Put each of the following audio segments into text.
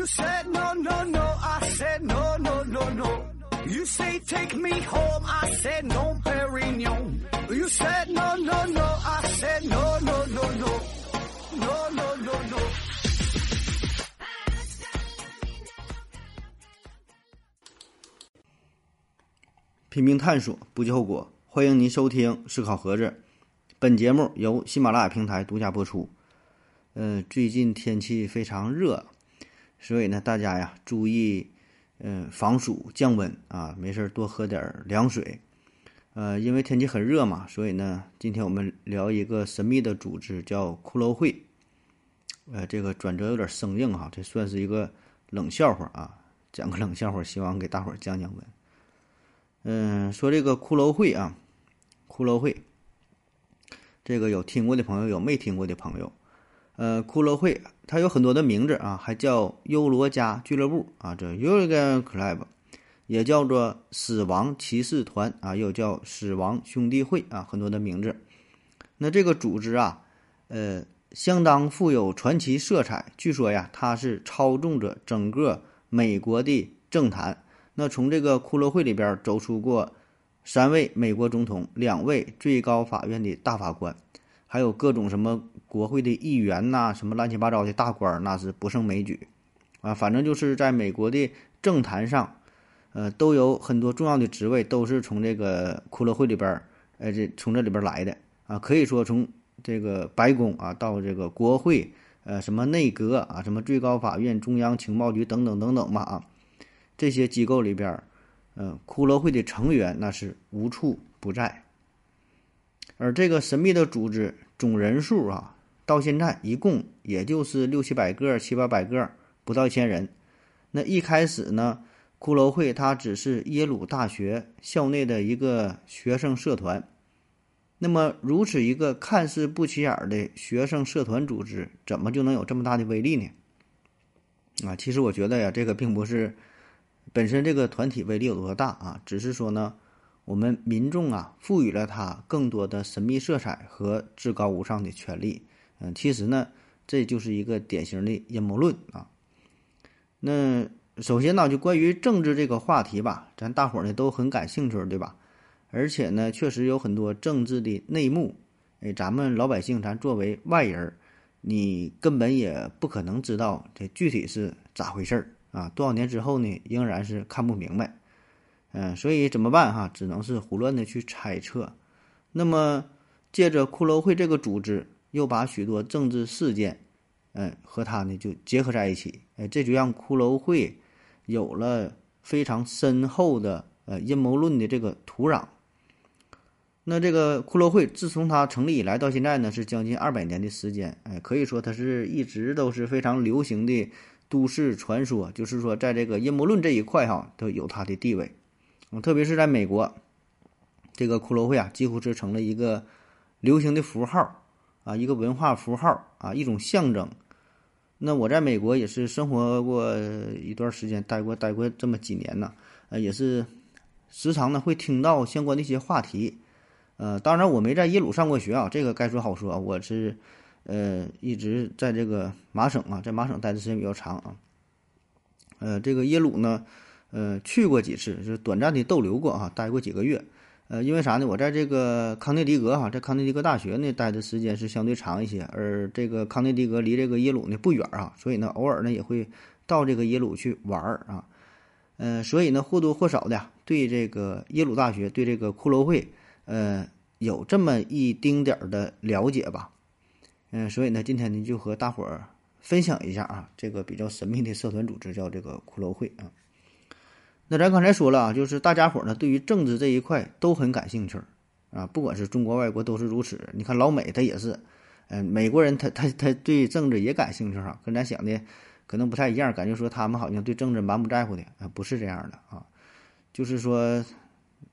You said no, no, no. I said no, no, no, no. You say take me home. I said no, Perignon. You said no, no, no. I said no, no, no, no. No, no, no, no. 拼命探索，不计后果。欢迎您收听《思考盒子》，本节目由喜马拉雅平台独家播出。呃，最近天气非常热，所以呢，大家呀注意，嗯、防暑降温啊，没事儿多喝点儿凉水。呃，因为天气很热嘛，所以呢，今天我们聊一个神秘的组织，叫骷髅会。呃，这个转折有点生硬哈，这算是一个冷笑话啊，讲个冷笑话，希望给大伙儿降降温。嗯，说这个骷髅会啊，骷髅会，这个有听过的朋友，有没听过的朋友。呃，骷髅会它有很多的名字啊，还叫优罗加俱乐部啊，这 Yoga Club，也叫做死亡骑士团啊，又叫死亡兄弟会啊，很多的名字。那这个组织啊，呃，相当富有传奇色彩。据说呀，它是操纵着整个美国的政坛。那从这个骷髅会里边走出过三位美国总统、两位最高法院的大法官，还有各种什么国会的议员呐、什么乱七八糟的大官儿，那是不胜枚举啊。反正就是在美国的政坛上，呃，都有很多重要的职位都是从这个骷髅会里边儿，呃，这从这里边来的啊。可以说从这个白宫啊到这个国会，呃，什么内阁啊，什么最高法院、中央情报局等等等等吧啊。这些机构里边儿，嗯，骷髅会的成员那是无处不在。而这个神秘的组织总人数啊，到现在一共也就是六七百个、七八百个，不到一千人。那一开始呢，骷髅会它只是耶鲁大学校内的一个学生社团。那么，如此一个看似不起眼的学生社团组织，怎么就能有这么大的威力呢？啊，其实我觉得呀，这个并不是。本身这个团体威力有多大啊？只是说呢，我们民众啊赋予了它更多的神秘色彩和至高无上的权利。嗯，其实呢，这就是一个典型的阴谋论啊。那首先呢，就关于政治这个话题吧，咱大伙儿呢都很感兴趣，对吧？而且呢，确实有很多政治的内幕，哎，咱们老百姓，咱作为外人，你根本也不可能知道这具体是咋回事儿。啊，多少年之后呢，仍然是看不明白，嗯，所以怎么办哈？只能是胡乱的去猜测。那么，借着骷髅会这个组织，又把许多政治事件，嗯，和它呢就结合在一起，哎，这就让骷髅会有了非常深厚的呃阴谋论的这个土壤。那这个骷髅会自从它成立以来到现在呢，是将近二百年的时间，哎，可以说它是一直都是非常流行的。都市传说就是说，在这个阴谋论这一块哈，都有它的地位，嗯，特别是在美国，这个骷髅会啊，几乎是成了一个流行的符号啊，一个文化符号啊，一种象征。那我在美国也是生活过一段时间，待过待过这么几年呢，呃，也是时常呢会听到相关的一些话题，呃，当然我没在耶鲁上过学啊，这个该说好说，我是。呃，一直在这个麻省啊，在麻省待的时间比较长啊。呃，这个耶鲁呢，呃，去过几次，就是短暂的逗留过啊，待过几个月。呃，因为啥呢？我在这个康涅狄格哈，在康涅狄格大学呢待的时间是相对长一些，而这个康涅狄格离这个耶鲁呢不远啊，所以呢，偶尔呢也会到这个耶鲁去玩儿啊。呃，所以呢，或多或少的对这个耶鲁大学，对这个骷髅会，呃，有这么一丁点儿的了解吧。嗯，所以呢，今天呢就和大伙儿分享一下啊，这个比较神秘的社团组织叫这个骷髅会啊。那咱刚才说了啊，就是大家伙呢对于政治这一块都很感兴趣啊，不管是中国外国都是如此。你看老美他也是，嗯，美国人他他他对政治也感兴趣哈，跟咱想的可能不太一样，感觉说他们好像对政治蛮不在乎的啊，不是这样的啊，就是说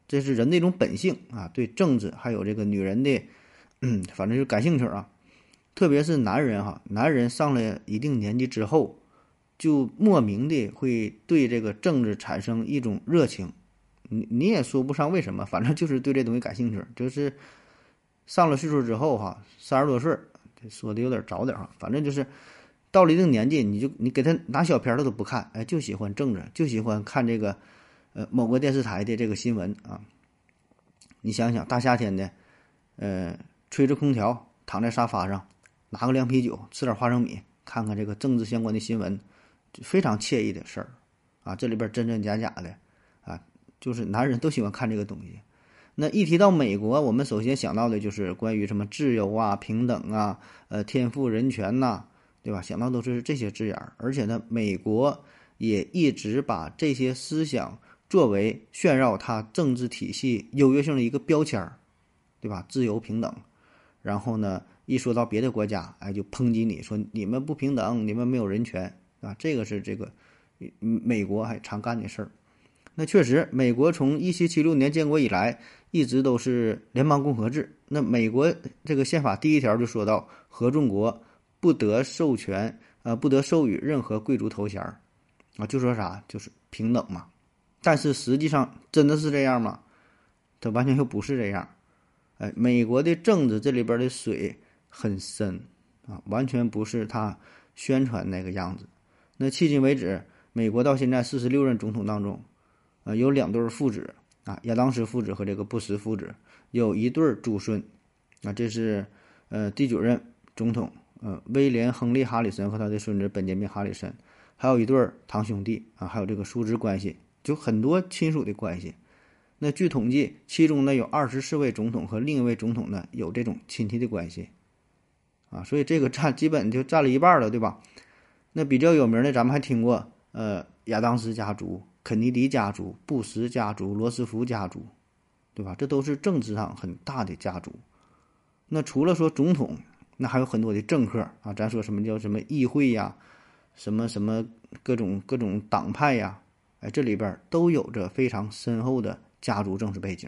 这是人的一种本性啊，对政治还有这个女人的，嗯，反正就感兴趣啊。特别是男人哈，男人上了一定年纪之后，就莫名的会对这个政治产生一种热情，你你也说不上为什么，反正就是对这东西感兴趣。就是上了岁数之后哈，三十多岁，说的有点早点哈，反正就是到了一定年纪，你就你给他拿小片他都不看，哎，就喜欢政治，就喜欢看这个，呃，某个电视台的这个新闻啊。你想想，大夏天的，呃，吹着空调，躺在沙发上，拿个凉啤酒，吃点花生米，看看这个政治相关的新闻，非常惬意的事儿啊。这里边真真假假的啊，就是男人都喜欢看这个东西。那一提到美国，我们首先想到的就是关于什么自由啊、平等啊、呃、天赋人权呐，对吧？想到都是这些字眼儿。而且呢，美国也一直把这些思想作为炫耀它政治体系优越性的一个标签儿，对吧？自由平等。然后呢，一说到别的国家，哎，就抨击你说你们不平等，你们没有人权啊。这个是这个美国还常干的事儿。那确实，美国从一七七六年建国以来。一直都是联邦共和制。那美国这个宪法第一条就说到，合众国不得授权，呃，不得授予任何贵族头衔儿，啊，就说啥就是平等嘛。但是实际上真的是这样吗？它完全又不是这样。哎，美国的政治这里边的水很深啊，完全不是他宣传那个样子。那迄今为止，美国到现在四十六任总统当中，呃，有两对父子。啊，亚当斯父子和这个布什父子有一对祖孙，啊，这是呃第九任总统，呃威廉·亨利·哈里森和他的孙子本杰明·哈里森，还有一对堂兄弟啊，还有这个叔侄关系，就很多亲属的关系。那据统计，其中呢有二十四位总统和另一位总统呢有这种亲戚的关系，啊，所以这个占基本就占了一半了，对吧？那比较有名的，咱们还听过，呃，亚当斯家族。肯尼迪家族、布什家族、罗斯福家族，对吧？这都是政治上很大的家族。那除了说总统，那还有很多的政客啊。咱说什么叫什么议会呀，什么什么各种各种党派呀，哎，这里边都有着非常深厚的家族政治背景。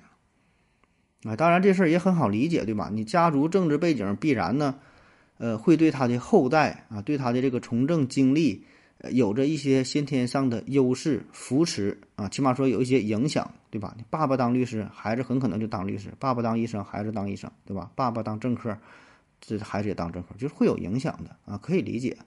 啊，当然这事儿也很好理解，对吧？你家族政治背景必然呢，呃，会对他的后代啊，对他的这个从政经历。有着一些先天上的优势扶持啊，起码说有一些影响，对吧？爸爸当律师，孩子很可能就当律师；爸爸当医生，孩子当医生，对吧？爸爸当政客，这孩子也当政客，就是会有影响的啊，可以理解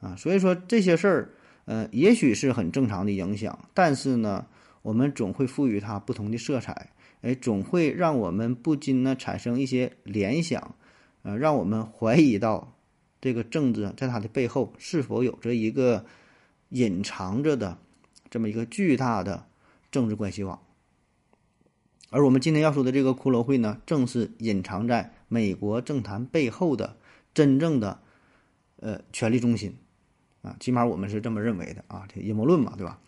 啊。所以说这些事儿，呃，也许是很正常的影响，但是呢，我们总会赋予它不同的色彩，哎，总会让我们不禁呢产生一些联想，呃，让我们怀疑到。这个政治在它的背后是否有着一个隐藏着的这么一个巨大的政治关系网？而我们今天要说的这个骷髅会呢，正是隐藏在美国政坛背后的真正的呃权力中心啊，起码我们是这么认为的啊，这阴谋论嘛，对吧？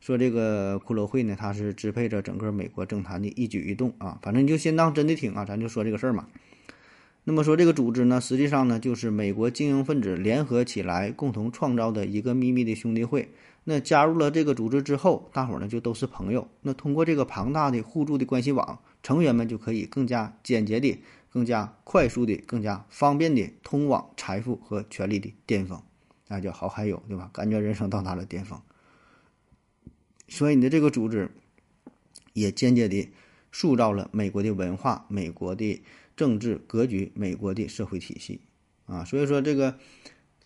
说这个骷髅会呢，它是支配着整个美国政坛的一举一动啊，反正你就先当真的听啊，咱就说这个事儿嘛。那么说，这个组织呢，实际上呢，就是美国精英分子联合起来共同创造的一个秘密的兄弟会。那加入了这个组织之后，大伙儿呢就都是朋友。那通过这个庞大的互助的关系网，成员们就可以更加简洁的、更加快速的、更加方便的通往财富和权力的巅峰。那叫好嗨友，对吧？感觉人生到达了巅峰。所以你的这个组织也间接的塑造了美国的文化、美国的。政治格局，美国的社会体系，啊，所以说这个，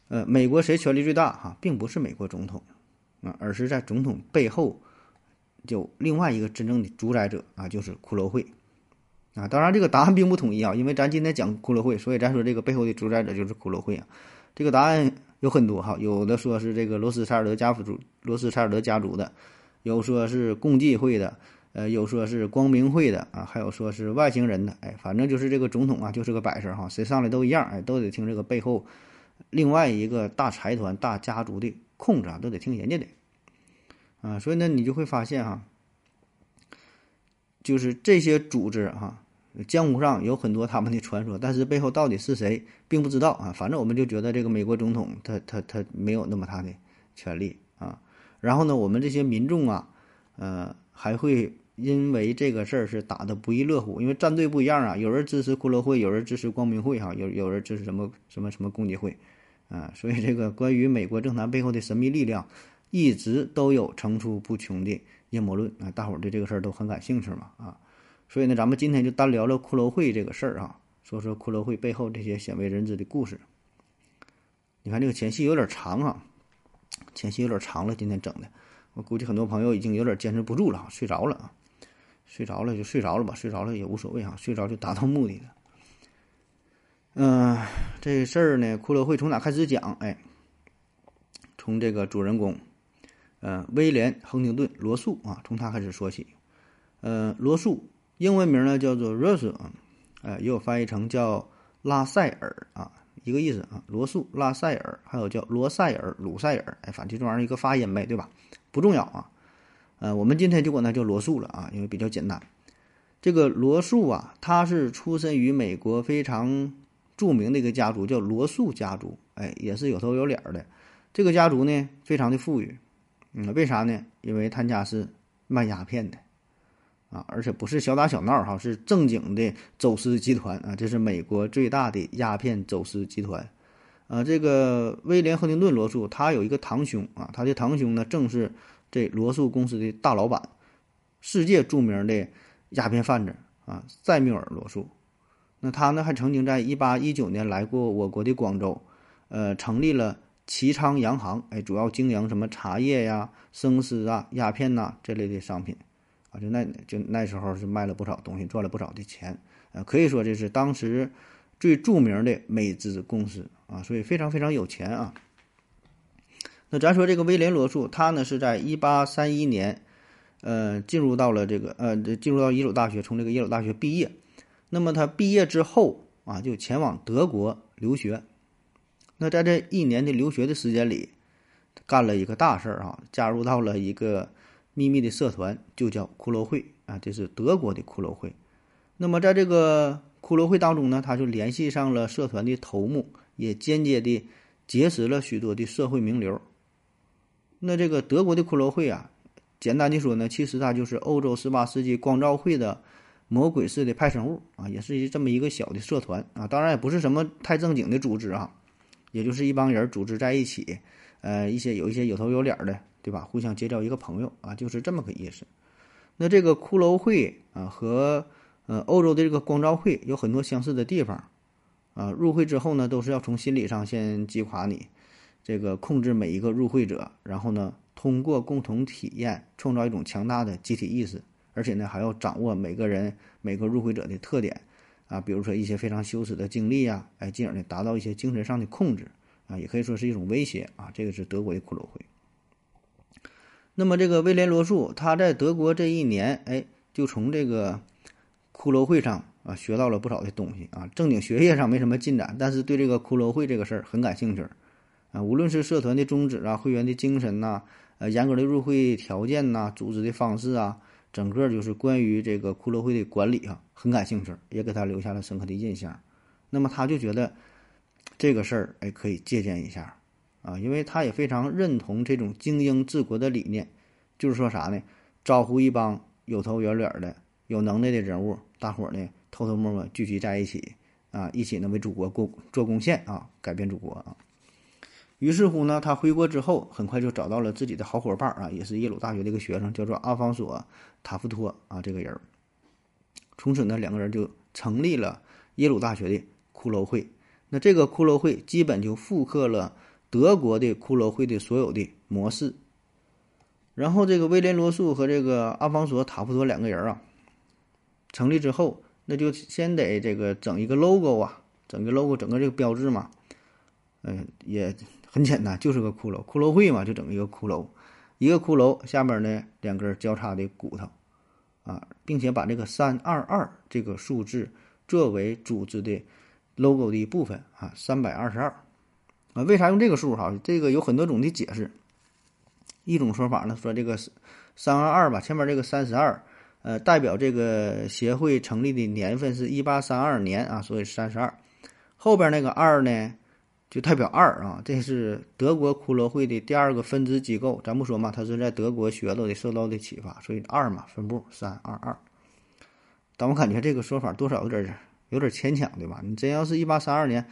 呃，美国谁权力最大？哈，并不是美国总统，啊，而是在总统背后，就另外一个真正的主宰者啊，就是骷髅会，啊，当然这个答案并不统一啊，因为咱今天讲骷髅会，所以咱说这个背后的主宰者就是骷髅会啊，这个答案有很多哈，有的说是这个罗斯柴尔德家族，罗斯柴尔德家族的，有说是共济会的。呃，有说是光明会的啊，还有说是外星人的，哎，反正就是这个总统啊，就是个摆设哈，谁上来都一样，哎，都得听这个背后另外一个大财团、大家族的控制啊，都得听人家的啊，所以呢，你就会发现哈，就是这些组织哈，江湖上有很多他们的传说，但是背后到底是谁，并不知道啊。反正我们就觉得这个美国总统他他他没有那么大的权利啊。然后呢，我们这些民众啊，呃，还会。因为这个事儿是打的不亦乐乎，因为战队不一样啊，有人支持骷髅会，有人支持光明会，哈，有有人支持什么什么什么共济会，啊，所以这个关于美国政坛背后的神秘力量，一直都有层出不穷的阴谋论啊，大伙儿对这个事儿都很感兴趣嘛，啊，所以呢，咱们今天就单聊聊骷髅会这个事儿啊，说说骷髅会背后这些鲜为人知的故事。你看这个前戏有点长啊，前戏有点长了，今天整的，我估计很多朋友已经有点坚持不住了，睡着了啊，睡着了就睡着了吧，睡着了也无所谓啊，睡着就达到目的了。嗯，这事儿呢，骷髅会从哪开始讲？哎，从这个主人公，呃，威廉·亨廷顿·罗素啊，从他开始说起。呃，罗素英文名呢叫做 Rose 啊，呃，也有翻译成叫拉塞尔啊，一个意思啊。罗素、拉塞尔，还有叫罗塞尔、鲁塞尔，哎，反正这玩意儿一个发音呗，对吧？不重要啊。呃，我们今天就管他叫罗素了啊，因为比较简单。这个罗素啊，他是出身于美国非常。著名的一个家族叫罗素家族，哎，也是有头有脸的。这个家族呢，非常的富裕，嗯，为啥呢？因为他家是卖鸦片的，啊，而且不是小打小闹哈，是正经的走私集团啊。这是美国最大的鸦片走私集团，啊，这个威廉·亨廷顿·罗素，他有一个堂兄啊，他的堂兄呢，正是这罗素公司的大老板，世界著名的鸦片贩子啊，塞缪尔·罗素。那他呢，还曾经在一八一九年来过我国的广州，呃，成立了齐昌洋行，哎，主要经营什么茶叶呀、生丝啊、鸦片呐这类的商品，啊，就那就那时候是卖了不少东西，赚了不少的钱，呃，可以说这是当时最著名的美资公司啊，所以非常非常有钱啊。那咱说这个威廉罗素，他呢是在一八三一年，呃，进入到了这个呃，进入到耶鲁大学，从这个耶鲁大学毕业。那么他毕业之后啊，就前往德国留学。那在这一年的留学的时间里，干了一个大事儿啊，加入到了一个秘密的社团，就叫骷髅会啊，这是德国的骷髅会。那么在这个骷髅会当中呢，他就联系上了社团的头目，也间接的结识了许多的社会名流。那这个德国的骷髅会啊，简单的说呢，其实它就是欧洲十八世纪光照会的。魔鬼式的派生物啊，也是一这么一个小的社团啊，当然也不是什么太正经的组织啊，也就是一帮人组织在一起，呃，一些有一些有头有脸的，对吧？互相结交一个朋友啊，就是这么个意思。那这个骷髅会啊和呃欧洲的这个光照会有很多相似的地方啊，入会之后呢，都是要从心理上先击垮你，这个控制每一个入会者，然后呢，通过共同体验创造一种强大的集体意识。而且呢，还要掌握每个人每个入会者的特点，啊，比如说一些非常羞耻的经历呀，哎，进而呢达到一些精神上的控制，啊，也可以说是一种威胁啊。这个是德国的骷髅会。那么这个威廉罗素他在德国这一年，哎，就从这个骷髅会上啊学到了不少的东西啊。正经学业上没什么进展，但是对这个骷髅会这个事儿很感兴趣，啊，无论是社团的宗旨啊、会员的精神呐、呃严格的入会条件呐、组织的方式啊。整个就是关于这个骷髅会的管理啊，很感兴趣，也给他留下了深刻的印象。那么他就觉得这个事儿哎可以借鉴一下啊，因为他也非常认同这种精英治国的理念，就是说啥呢？招呼一帮有头有脸的、有能耐的人物，大伙儿呢偷偷摸摸聚集在一起啊，一起呢为祖国贡做贡献啊，改变祖国啊。于是乎呢，他回国之后，很快就找到了自己的好伙伴啊，也是耶鲁大学的一个学生，叫做阿方索·塔夫托啊，这个人。从此呢，两个人就成立了耶鲁大学的骷髅会。那这个骷髅会基本就复刻了德国的骷髅会的所有的模式。然后，这个威廉·罗素和这个阿方索·塔夫托两个人啊，成立之后，那就先得这个整一个 logo 啊，整个 logo，整个这个标志嘛，嗯，也。很简单，就是个骷髅，骷髅会嘛，就整一个骷髅，一个骷髅下面呢两根交叉的骨头，啊，并且把这个三二二这个数字作为组织的 logo 的一部分啊，三百二十二，啊，为啥用这个数哈？这个有很多种的解释，一种说法呢说这个三二二吧，前面这个三十二，呃，代表这个协会成立的年份是一八三二年啊，所以三十二，后边那个二呢？就代表二啊，这是德国骷髅会的第二个分支机构。咱不说嘛，他是在德国学到的，受到的启发，所以二嘛，分部三二二。但我感觉这个说法多少有点有点牵强，对吧？你真要是一八三二年，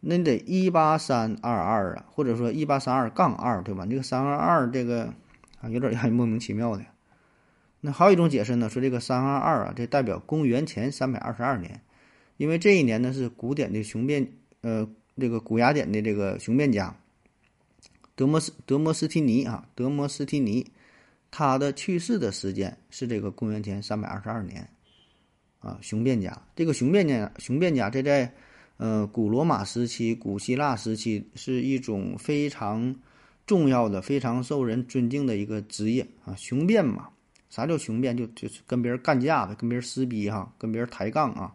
那你得一八三二二啊，或者说一八三二杠二，对吧？这个三二二这个啊，有点让人莫名其妙的。那还有一种解释呢，说这个三二二啊，这代表公元前三百二十二年，因为这一年呢是古典的雄辩，呃。这个古雅典的这个雄辩家德摩斯德摩斯提尼啊，德摩斯提尼，他的去世的时间是这个公元前三百二十二年啊。雄辩家，这个雄辩家，雄辩家这在呃古罗马时期、古希腊时期是一种非常重要的、非常受人尊敬的一个职业啊。雄辩嘛，啥叫雄辩？就就是跟别人干架的，跟别人撕逼哈，跟别人抬杠啊。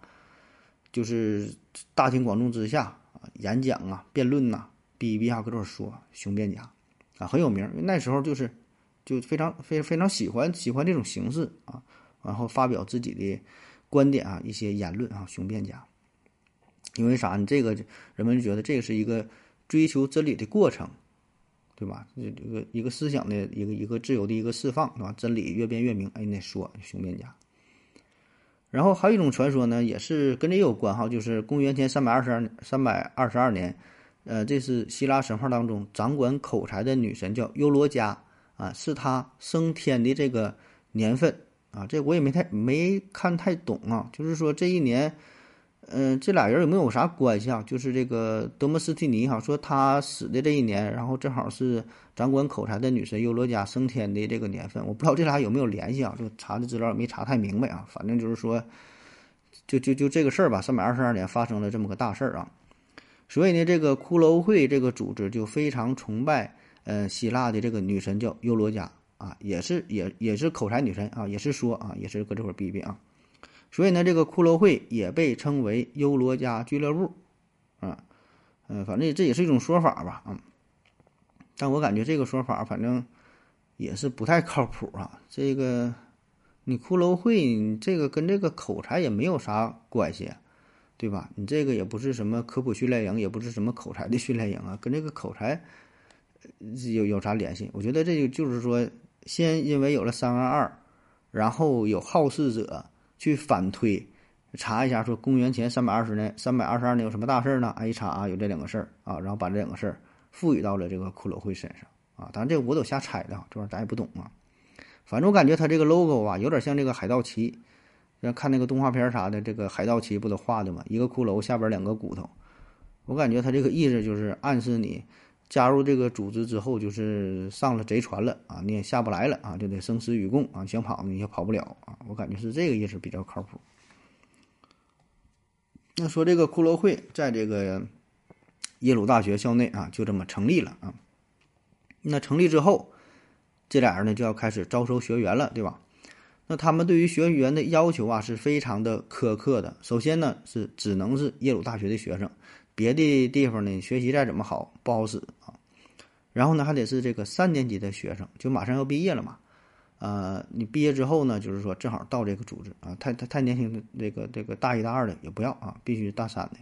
就是大庭广众之下，演讲啊，辩论呐，逼逼哈搁这说雄辩家，啊很有名。那时候就是就非常非非常喜欢喜欢这种形式啊，然后发表自己的观点啊，一些言论啊，雄辩家。因为啥？你这个人们就觉得这个是一个追求真理的过程，对吧？这个一个思想的一个一个自由的一个释放，对吧？真理越辩越明。哎，那说雄辩家。然后还有一种传说呢，也是跟这有关哈，就是公元前三百二十二三百二十二年，呃，这是希腊神话当中掌管口才的女神叫优罗加啊，是她升天的这个年份啊，这我也没太没看太懂啊，就是说这一年。嗯，这俩人有没有啥关系啊？就是这个德摩斯蒂尼哈说他死的这一年，然后正好是掌管口才的女神尤罗加升天的这个年份，我不知道这俩有没有联系啊？就查的资料没查太明白啊。反正就是说，就就就这个事儿吧，三百二十二年发生了这么个大事儿啊。所以呢，这个骷髅会这个组织就非常崇拜，呃，希腊的这个女神叫尤罗加啊，也是也也是口才女神啊，也是说啊，也是搁这块儿逼逼啊。所以呢，这个骷髅会也被称为优罗加俱乐部，啊，嗯，反正这也是一种说法吧，啊，但我感觉这个说法反正也是不太靠谱啊。这个你骷髅会，你这个跟这个口才也没有啥关系，对吧？你这个也不是什么科普训练营，也不是什么口才的训练营啊，跟这个口才有有啥联系？我觉得这就就是说，先因为有了三二二，然后有好事者。去反推，查一下，说公元前三百二十年、三百二十二年有什么大事儿呢？哎，一查啊，有这两个事儿啊，然后把这两个事儿赋予到了这个骷髅会身上啊。当然，这我都瞎猜的，这玩意儿咱也不懂啊。反正我感觉它这个 logo 啊，有点像这个海盗旗，像看那个动画片啥的，这个海盗旗不都画的吗？一个骷髅下边两个骨头，我感觉它这个意思就是暗示你加入这个组织之后，就是上了贼船了啊，你也下不来了啊，就得生死与共啊，想跑你也跑不了啊。我感觉是这个意思比较靠谱。那说这个骷髅会在这个耶鲁大学校内啊，就这么成立了啊。那成立之后，这俩人呢就要开始招收学员了，对吧？那他们对于学员的要求啊是非常的苛刻的。首先呢是只能是耶鲁大学的学生，别的地方呢学习再怎么好不好使啊。然后呢还得是这个三年级的学生，就马上要毕业了嘛。呃，你毕业之后呢，就是说正好到这个组织啊，太太太年轻的这个这个大一大二的也不要啊，必须大三的。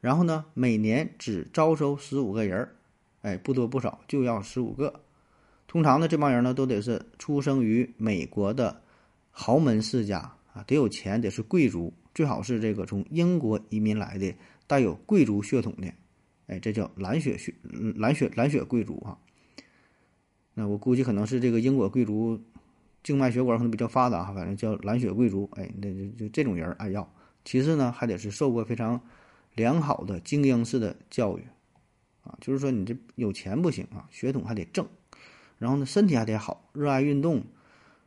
然后呢，每年只招收十五个人儿，哎，不多不少，就要十五个。通常呢，这帮人呢都得是出生于美国的豪门世家啊，得有钱，得是贵族，最好是这个从英国移民来的，带有贵族血统的，哎，这叫蓝血血蓝血蓝血贵族啊。那我估计可能是这个英国贵族静脉血管可能比较发达哈，反正叫蓝血贵族，哎，那就就这种人爱要。其次呢，还得是受过非常良好的精英式的教育，啊，就是说你这有钱不行啊，血统还得正，然后呢身体还得好，热爱运动，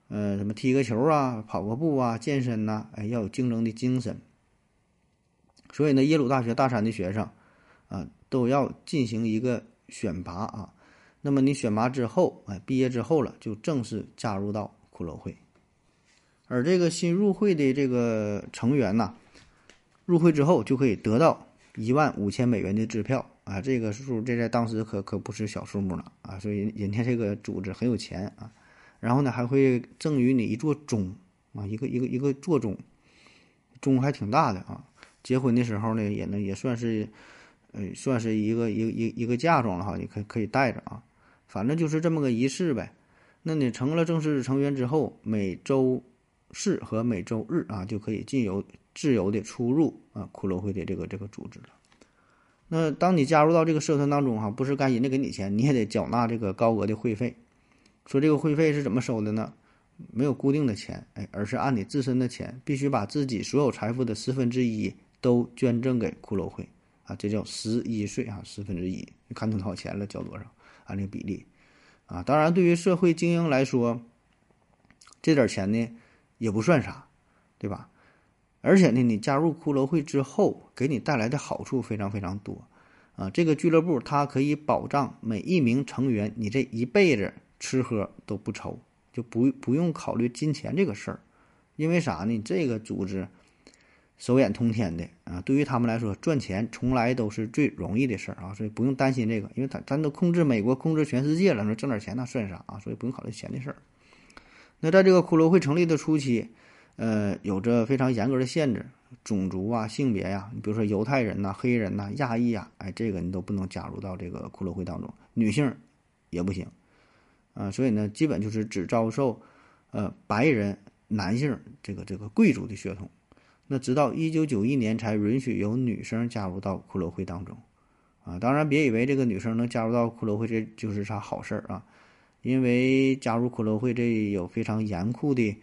呃，什么踢个球啊，跑个步啊，健身呐，哎，要有竞争的精神。所以呢，耶鲁大学大三的学生啊，都要进行一个选拔啊。那么你选拔之后，哎，毕业之后了，就正式加入到骷髅会。而这个新入会的这个成员呐，入会之后就可以得到一万五千美元的支票啊，这个数这在当时可可不是小数目了啊，所以人家这个组织很有钱啊。然后呢，还会赠予你一座钟啊，一个一个一个座钟，钟还挺大的啊。结婚的时候呢，也能也算是，呃，算是一个一个一一个嫁妆了哈，你可可以带着啊。反正就是这么个仪式呗。那你成了正式成员之后，每周四和每周日啊，就可以自由自由的出入啊骷髅会的这个这个组织了。那当你加入到这个社团当中哈，不是该人家给你钱，你也得缴纳这个高额的会费。说这个会费是怎么收的呢？没有固定的钱，哎，而是按你自身的钱，必须把自己所有财富的十分之一都捐赠给骷髅会啊，这叫十一税啊，十分之一，看挣多少钱了，交多少，按这个比例啊。当然，对于社会精英来说，这点钱呢也不算啥，对吧？而且呢，你加入骷髅会之后，给你带来的好处非常非常多啊。这个俱乐部它可以保障每一名成员，你这一辈子吃喝都不愁，就不不用考虑金钱这个事儿。因为啥呢？这个组织手眼通天的啊，对于他们来说，赚钱从来都是最容易的事儿啊，所以不用担心这个，因为他咱都控制美国，控制全世界了，说挣点钱那算啥啊？所以不用考虑钱的事儿。那在这个骷髅会成立的初期。呃，有着非常严格的限制，种族啊、性别呀，你比如说犹太人呐、黑人呐、亚裔啊，哎，这个你都不能加入到这个骷髅会当中，女性也不行，啊，所以呢，基本就是只招收呃白人男性这个这个贵族的血统。那直到一九九一年才允许有女生加入到骷髅会当中，啊，当然别以为这个女生能加入到骷髅会这就是啥好事儿啊，因为加入骷髅会这有非常严酷的。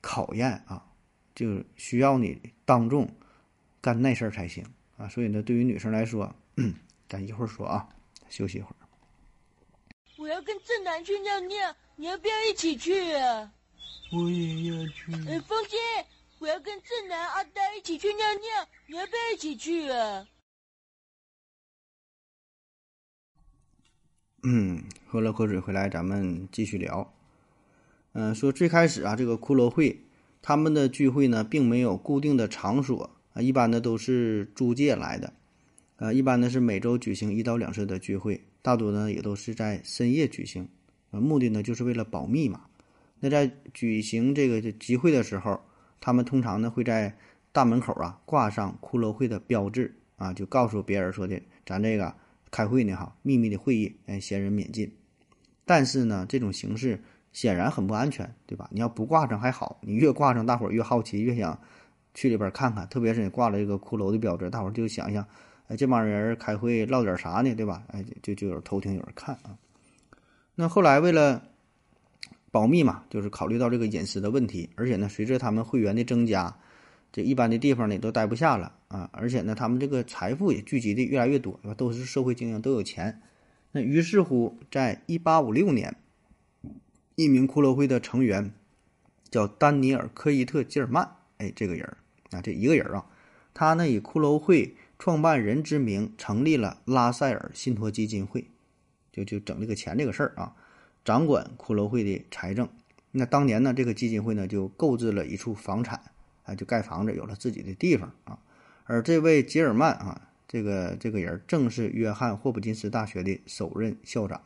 考验啊，就需要你当众干那事儿才行啊。所以呢，对于女生来说，咱一会儿说啊，休息一会儿。我要跟正南去尿尿，你要不要一起去啊？我也要去。哎，风姐，我要跟正南、阿呆一起去尿尿，你要不要一起去啊？嗯，喝了口水回来，咱们继续聊。嗯，说最开始啊，这个骷髅会他们的聚会呢，并没有固定的场所啊，一般的都是租借来的，呃，一般呢是每周举行一到两次的聚会，大多呢也都是在深夜举行，呃，目的呢就是为了保密嘛。那在举行这个集会的时候，他们通常呢会在大门口啊挂上骷髅会的标志啊，就告诉别人说的，咱这个开会呢哈，秘密的会议，哎，闲人免进。但是呢，这种形式。显然很不安全，对吧？你要不挂上还好，你越挂上，大伙儿越好奇，越想去里边看看。特别是你挂了这个骷髅的标志，大伙儿就想想，哎，这帮人开会唠点啥呢，对吧？哎，就就有偷听，有人看啊。那后来为了保密嘛，就是考虑到这个隐私的问题，而且呢，随着他们会员的增加，这一般的地方呢都待不下了啊。而且呢，他们这个财富也聚集的越来越多，对吧？都是社会精英，都有钱。那于是乎，在一八五六年。一名骷髅会的成员叫丹尼尔·科伊特·吉尔曼，哎，这个人啊，这一个人啊，他呢以骷髅会创办人之名成立了拉塞尔信托基金会，就就整这个钱这个事儿啊，掌管骷髅会的财政。那当年呢，这个基金会呢就购置了一处房产，啊，就盖房子，有了自己的地方啊。而这位吉尔曼啊，这个这个人正是约翰霍普金斯大学的首任校长。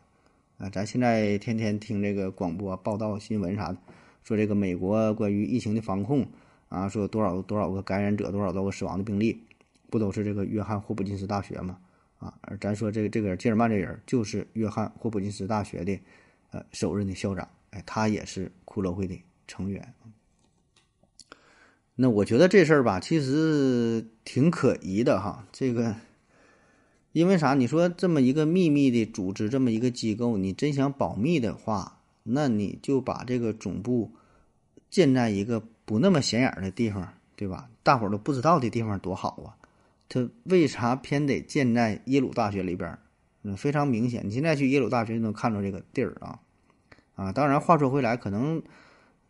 啊，咱现在天天听这个广播报道新闻啥的，说这个美国关于疫情的防控啊，说多少多少个感染者，多少多个死亡的病例，不都是这个约翰霍普金斯大学吗？啊，而咱说这个这个吉尔曼这人就是约翰霍普金斯大学的呃首任的校长，哎，他也是骷髅会的成员。那我觉得这事儿吧，其实挺可疑的哈，这个。因为啥？你说这么一个秘密的组织，这么一个机构，你真想保密的话，那你就把这个总部建在一个不那么显眼的地方，对吧？大伙儿都不知道的地方多好啊！他为啥偏得建在耶鲁大学里边？嗯，非常明显，你现在去耶鲁大学就能看到这个地儿啊！啊，当然话说回来，可能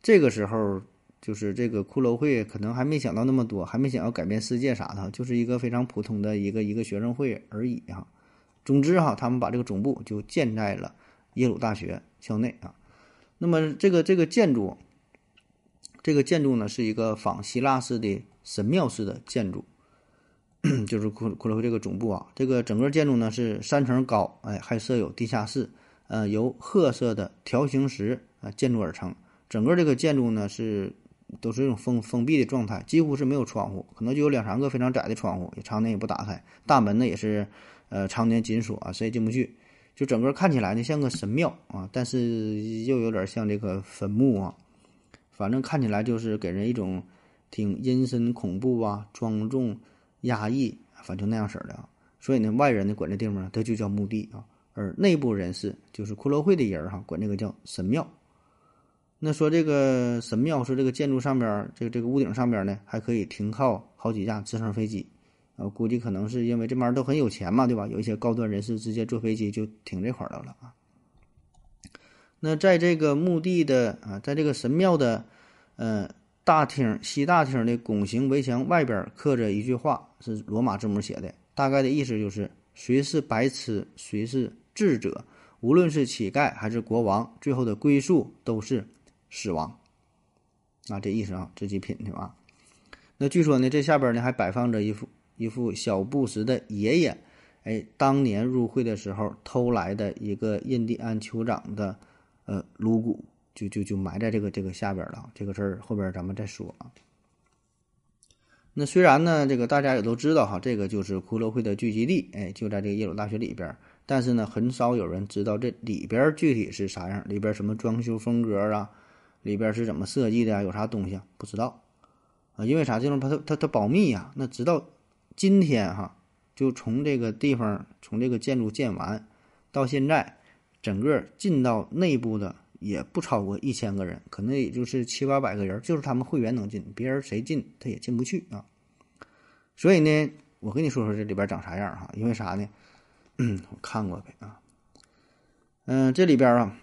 这个时候。就是这个骷髅会可能还没想到那么多，还没想要改变世界啥的，就是一个非常普通的一个一个学生会而已哈。总之哈，他们把这个总部就建在了耶鲁大学校内啊。那么这个这个建筑，这个建筑呢是一个仿希腊式的神庙式的建筑，就是骷骷髅会这个总部啊。这个整个建筑呢是三层高，哎，还设有地下室，呃，由褐色的条形石啊建筑而成。整个这个建筑呢是。都是这种封封闭的状态，几乎是没有窗户，可能就有两三个非常窄的窗户，也常年也不打开。大门呢也是，呃，常年紧锁啊，谁也进不去。就整个看起来呢像个神庙啊，但是又有点像这个坟墓啊。反正看起来就是给人一种挺阴森恐怖啊、庄重压抑，反正那样式儿的啊。所以呢，外人呢管这地方它就叫墓地啊，而内部人士就是骷髅会的人儿哈，管这个叫神庙。那说这个神庙，说这个建筑上边儿，这个这个屋顶上边呢，还可以停靠好几架直升飞机，我估计可能是因为这帮人都很有钱嘛，对吧？有一些高端人士直接坐飞机就停这块儿来了啊。那在这个墓地的啊，在这个神庙的呃大厅西大厅的拱形围墙外边刻着一句话，是罗马字母写的，大概的意思就是：谁是白痴，谁是智者，无论是乞丐还是国王，最后的归宿都是死亡。啊，这意思啊，自己品去吧。那据说呢，这下边呢还摆放着一副一副小布什的爷爷，哎，当年入会的时候偷来的一个印第安酋长的呃颅骨，就就就埋在这个这个下边了。这个事儿后边咱们再说啊。那虽然呢，这个大家也都知道哈，这个就是骷髅会的聚集地，哎，就在这个耶鲁大学里边。但是呢，很少有人知道这里边具体是啥样，里边什么装修风格啊，里边是怎么设计的啊，有啥东西啊不知道。啊，因为啥？这种它它它保密呀。那直到今天哈，就从这个地方，从这个建筑建完到现在，整个进到内部的也不超过一千个人，可能也就是七八百个人，就是他们会员能进，别人谁进他也进不去啊。所以呢，我跟你说说这里边长啥样哈？因为啥呢？嗯，我看过呗啊。嗯，这里边啊，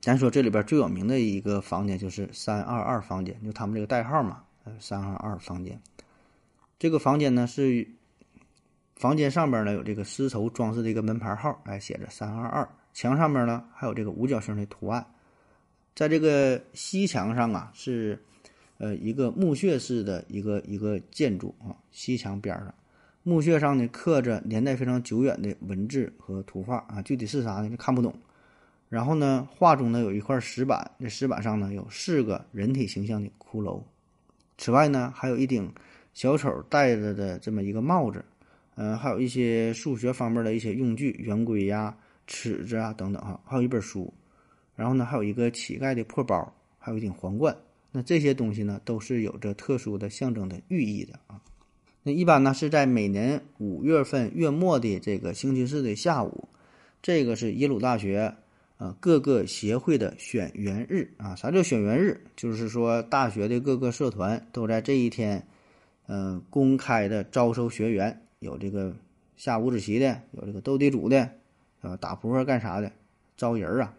咱说这里边最有名的一个房间就是三二二房间，就他们这个代号嘛。呃，三二二房间，这个房间呢是房间上边呢有这个丝绸装饰的一个门牌号，哎，写着三二二。墙上面呢还有这个五角星的图案，在这个西墙上啊是呃一个墓穴式的一个一个建筑啊，西墙边上墓穴上呢刻着年代非常久远的文字和图画啊，具体是啥呢？看不懂。然后呢，画中呢有一块石板，这石板上呢有四个人体形象的骷髅。此外呢，还有一顶小丑戴着的这么一个帽子，嗯，还有一些数学方面的一些用具，圆规呀、尺子啊等等哈，还有一本书，然后呢，还有一个乞丐的破包，还有一顶皇冠。那这些东西呢，都是有着特殊的象征的寓意的啊。那一般呢是在每年五月份月末的这个星期四的下午，这个是耶鲁大学。啊，各个协会的选员日啊，啥叫选员日？就是说大学的各个社团都在这一天，嗯，公开的招收学员，有这个下五子棋的，有这个斗地主的，啊，打扑克干啥的，招人啊。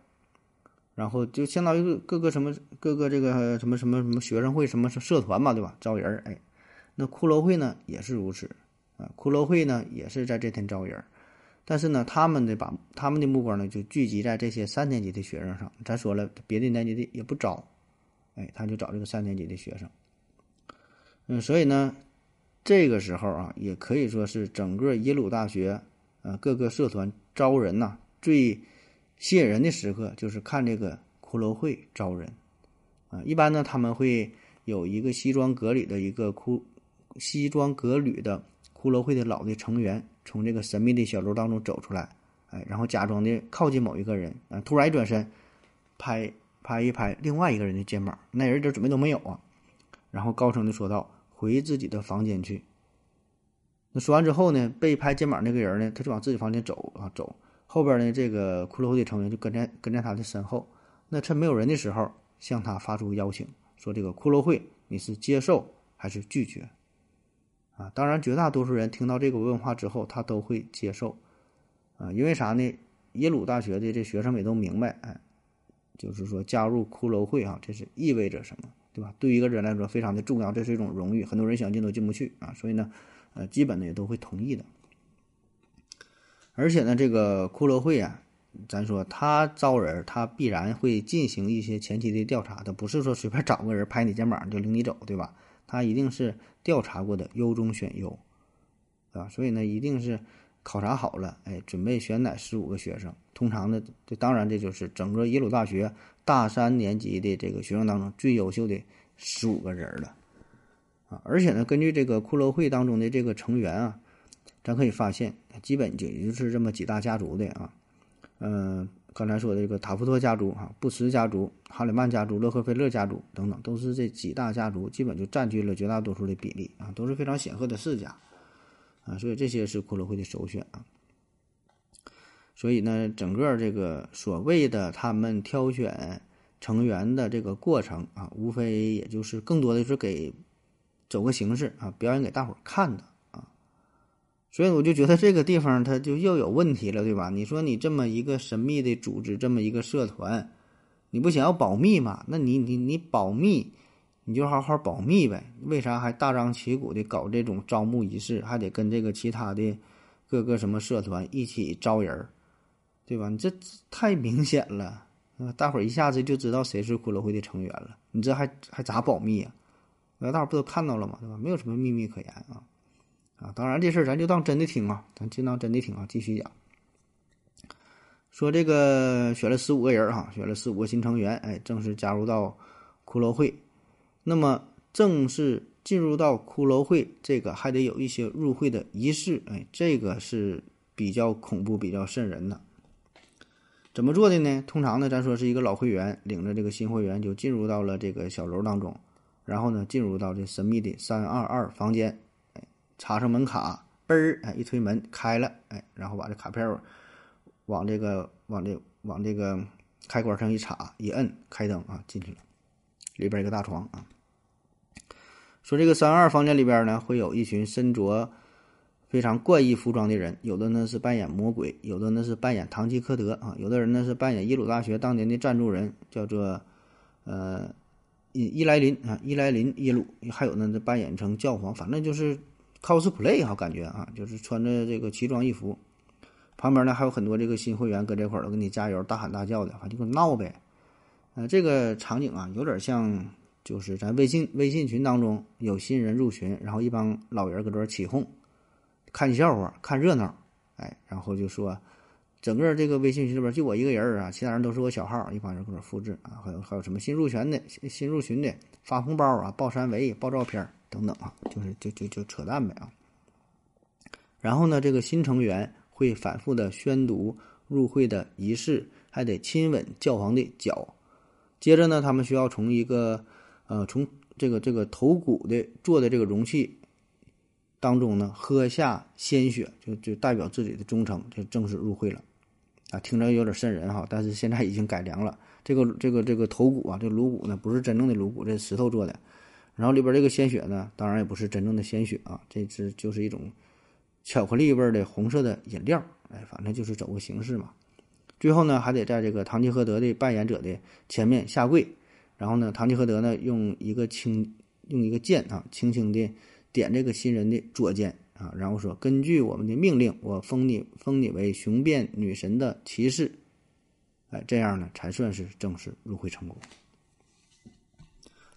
然后就相当于各个什么各个这个什么什么什么学生会什么社团嘛，对吧？招人哎，那骷髅会呢也是如此啊，骷髅会呢也是在这天招人。但是呢，他们的把他们的目光呢就聚集在这些三年级的学生上。咱说了，别的年级的也不招，哎，他就找这个三年级的学生。嗯，所以呢，这个时候啊，也可以说是整个耶鲁大学啊各个社团招人呐最吸引人的时刻，就是看这个骷髅会招人啊。一般呢，他们会有一个西装革履的一个骷西装革履的骷髅会的老的成员。从这个神秘的小楼当中走出来，哎，然后假装的靠近某一个人，啊，突然一转身，拍拍一拍另外一个人的肩膀，那人一点准备都没有啊，然后高声的说道：“回自己的房间去。”那说完之后呢，被拍肩膀那个人呢，他就往自己房间走啊走，后边呢这个骷髅会的成员就跟在跟在他的身后，那趁没有人的时候向他发出邀请，说：“这个骷髅会你是接受还是拒绝？”啊，当然，绝大多数人听到这个问话之后，他都会接受，啊，因为啥呢？耶鲁大学的这学生们都明白，哎，就是说加入骷髅会啊，这是意味着什么，对吧？对一个人来说非常的重要，这是一种荣誉，很多人想进都进不去啊，所以呢，呃，基本呢也都会同意的。而且呢，这个骷髅会啊，咱说他招人，他必然会进行一些前期的调查，他不是说随便找个人拍你肩膀就领你走，对吧？他一定是调查过的，优中选优，对吧？所以呢，一定是考察好了，哎，准备选哪十五个学生。通常呢，这当然这就是整个耶鲁大学大三年级的这个学生当中最优秀的十五个人了，啊！而且呢，根据这个骷髅会当中的这个成员啊，咱可以发现，基本就也就是这么几大家族的啊，嗯。刚才说的这个塔夫特家族、哈布什家族、哈里曼家族、洛克菲勒家族等等，都是这几大家族，基本就占据了绝大多数的比例啊，都是非常显赫的世家啊，所以这些是骷髅会的首选啊。所以呢，整个这个所谓的他们挑选成员的这个过程啊，无非也就是更多的是给走个形式啊，表演给大伙儿看的啊，所以我就觉得这个地方它就又有问题了，对吧？你说你这么一个神秘的组织，这么一个社团，你不想要保密吗？那你你你保密，你就好好保密呗。为啥还大张旗鼓的搞这种招募仪式，还得跟这个其他的各个什么社团一起招人儿，对吧？你这太明显了，大伙儿一下子就知道谁是骷髅会的成员了。你这还还咋保密呀？那大伙不都看到了吗？对吧？没有什么秘密可言啊。啊，当然这事儿咱就当真的听啊，咱就当真的听啊。继续讲，说这个选了十五个人哈，选了十五个新成员，哎，正式加入到骷髅会。那么正式进入到骷髅会，这个还得有一些入会的仪式，哎，这个是比较恐怖、比较瘆人的。怎么做的呢？通常呢，咱说是一个老会员领着这个新会员就进入到了这个小楼当中，然后呢，进入到这神秘的三二二房间。插上门卡，嘣儿，哎，一推门开了，哎，然后把这卡片儿往这个往这往这个开关上一插，一摁开灯啊，进去了。里边一个大床啊。说这个三二房间里边呢，会有一群身着非常怪异服装的人，有的呢是扮演魔鬼，有的呢是扮演堂吉诃德啊，有的人呢是扮演耶鲁大学当年的赞助人，叫做呃伊伊莱林啊，伊莱林耶鲁，还有呢是扮演成教皇，反正就是。cosplay 哈，感觉啊，就是穿着这个奇装异服，旁边呢还有很多这个新会员搁这块儿都给你加油，大喊大叫的，反正就闹呗。呃，这个场景啊，有点像就是咱微信微信群当中有新人入群，然后一帮老人搁这儿起哄，看笑话，看热闹，哎，然后就说整个这个微信群里边就我一个人啊，其他人都是我小号，一帮人搁这复制啊，还有还有什么新入群的新入群的发红包啊，报三维，报照片。等等啊，就是就就就扯淡呗啊。然后呢，这个新成员会反复的宣读入会的仪式，还得亲吻教皇的脚。接着呢，他们需要从一个呃从这个这个头骨的做的这个容器当中呢喝下鲜血，就就代表自己的忠诚，就正式入会了啊。听着有点瘆人哈，但是现在已经改良了。这个这个这个头骨啊，这颅骨呢不是真正的颅骨，这是石头做的。然后里边这个鲜血呢，当然也不是真正的鲜血啊，这是就是一种巧克力味的红色的饮料，哎，反正就是走个形式嘛。最后呢，还得在这个堂吉诃德的扮演者的前面下跪，然后呢，堂吉诃德呢用一个轻用一个剑啊，轻轻的点这个新人的左肩啊，然后说：“根据我们的命令，我封你封你为雄辩女神的骑士。”哎，这样呢才算是正式入会成功。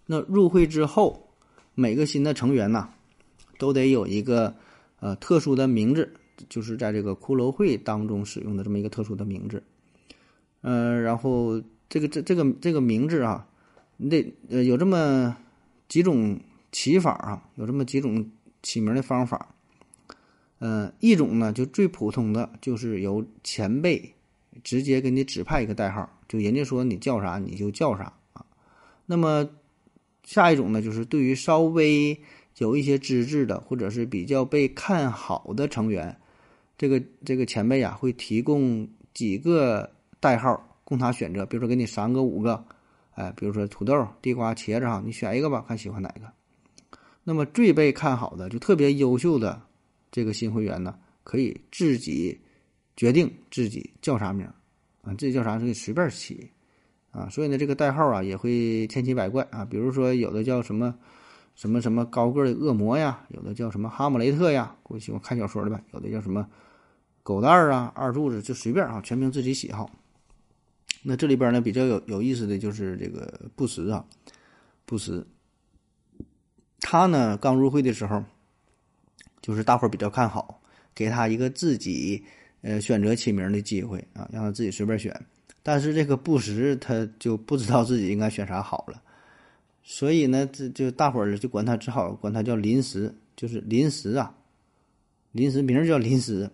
那入会之后，每个新的成员呐，都得有一个呃特殊的名字，就是在这个骷髅会当中使用的这么一个特殊的名字。嗯，然后这个这这个这个名字啊，你得呃有这么几种起法啊，有这么几种起名的方法。嗯，一种呢就最普通的就是由前辈直接给你指派一个代号，就人家说你叫啥你就叫啥啊。那么下一种呢，就是对于稍微有一些资质的，或者是比较被看好的成员，这个这个前辈啊，会提供几个代号供他选择，比如说给你三个、五个，哎，比如说土豆、地瓜、茄子哈，你选一个吧，看喜欢哪个。那么最被看好的，就特别优秀的这个新会员呢，可以自己决定自己叫啥名啊，自己叫啥可以随便起。啊，所以呢，这个代号啊也会千奇百怪啊。比如说，有的叫什么什么什么高个的恶魔呀，有的叫什么哈姆雷特呀，我喜欢看小说的吧。有的叫什么狗蛋儿啊、二柱子，就随便啊，全凭自己喜好。那这里边呢，比较有有意思的就是这个布什啊，布什，他呢刚入会的时候，就是大伙儿比较看好，给他一个自己呃选择起名的机会啊，让他自己随便选。但是这个布什他就不知道自己应该选啥好了，所以呢，这就大伙儿就管他只好管他叫临时，就是临时啊，临时名叫临时。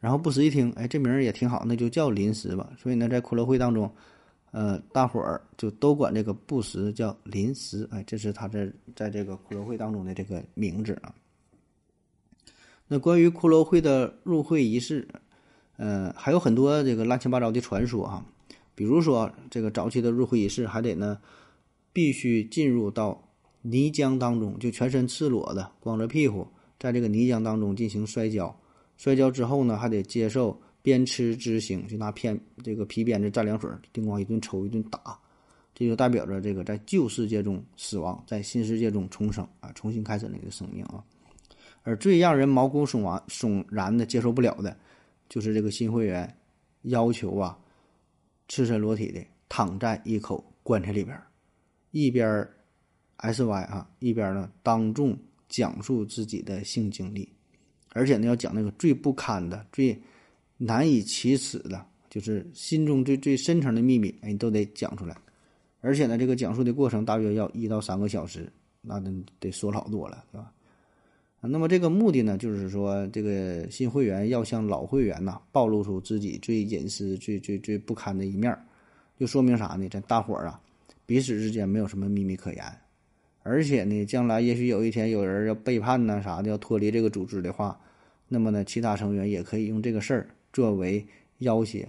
然后布什一听，哎，这名儿也挺好，那就叫临时吧。所以呢，在骷髅会当中，呃，大伙儿就都管这个布什叫临时，哎，这是他在在这个骷髅会当中的这个名字啊。那关于骷髅会的入会仪式。呃，还有很多这个乱七八糟的传说哈，比如说这个早期的入会仪式还得呢，必须进入到泥浆当中，就全身赤裸的，光着屁股在这个泥浆当中进行摔跤，摔跤之后呢，还得接受鞭笞之刑，就拿片这个皮鞭子蘸凉水，叮咣一顿抽一顿打，这就代表着这个在旧世界中死亡，在新世界中重生啊，重新开始那个生命啊。而最让人毛骨悚然、悚然的接受不了的，就是这个新会员要求啊，赤身裸体的躺在一口棺材里边，一边 S Y 啊，一边呢当众讲述自己的性经历，而且呢要讲那个最不堪的、最难以启齿的，就是心中最最深层的秘密，哎，你都得讲出来。而且呢，这个讲述的过程大约要一到三个小时，那得得说老多了，是吧？那么这个目的呢，就是说这个新会员要向老会员呐暴露出自己最隐私、最最最不堪的一面儿，就说明啥呢？这大伙儿啊，彼此之间没有什么秘密可言，而且呢，将来也许有一天有人要背叛呐啥的，要脱离这个组织的话，那么呢，其他成员也可以用这个事儿作为要挟，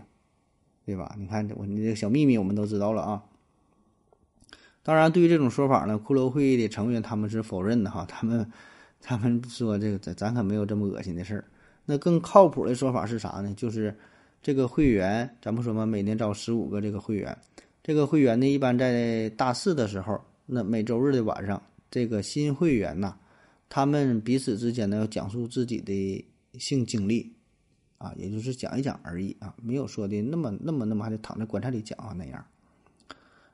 对吧？你看我你这个小秘密我们都知道了啊。当然，对于这种说法呢，骷髅会议的成员他们是否认的哈，他们。他们说这个咱咱可没有这么恶心的事儿。那更靠谱的说法是啥呢？就是这个会员，咱不说嘛，每年招十五个这个会员。这个会员呢，一般在大四的时候，那每周日的晚上，这个新会员呐，他们彼此之间呢要讲述自己的性经历，啊，也就是讲一讲而已啊，没有说的那么那么那么还得躺在棺材里讲啊那样。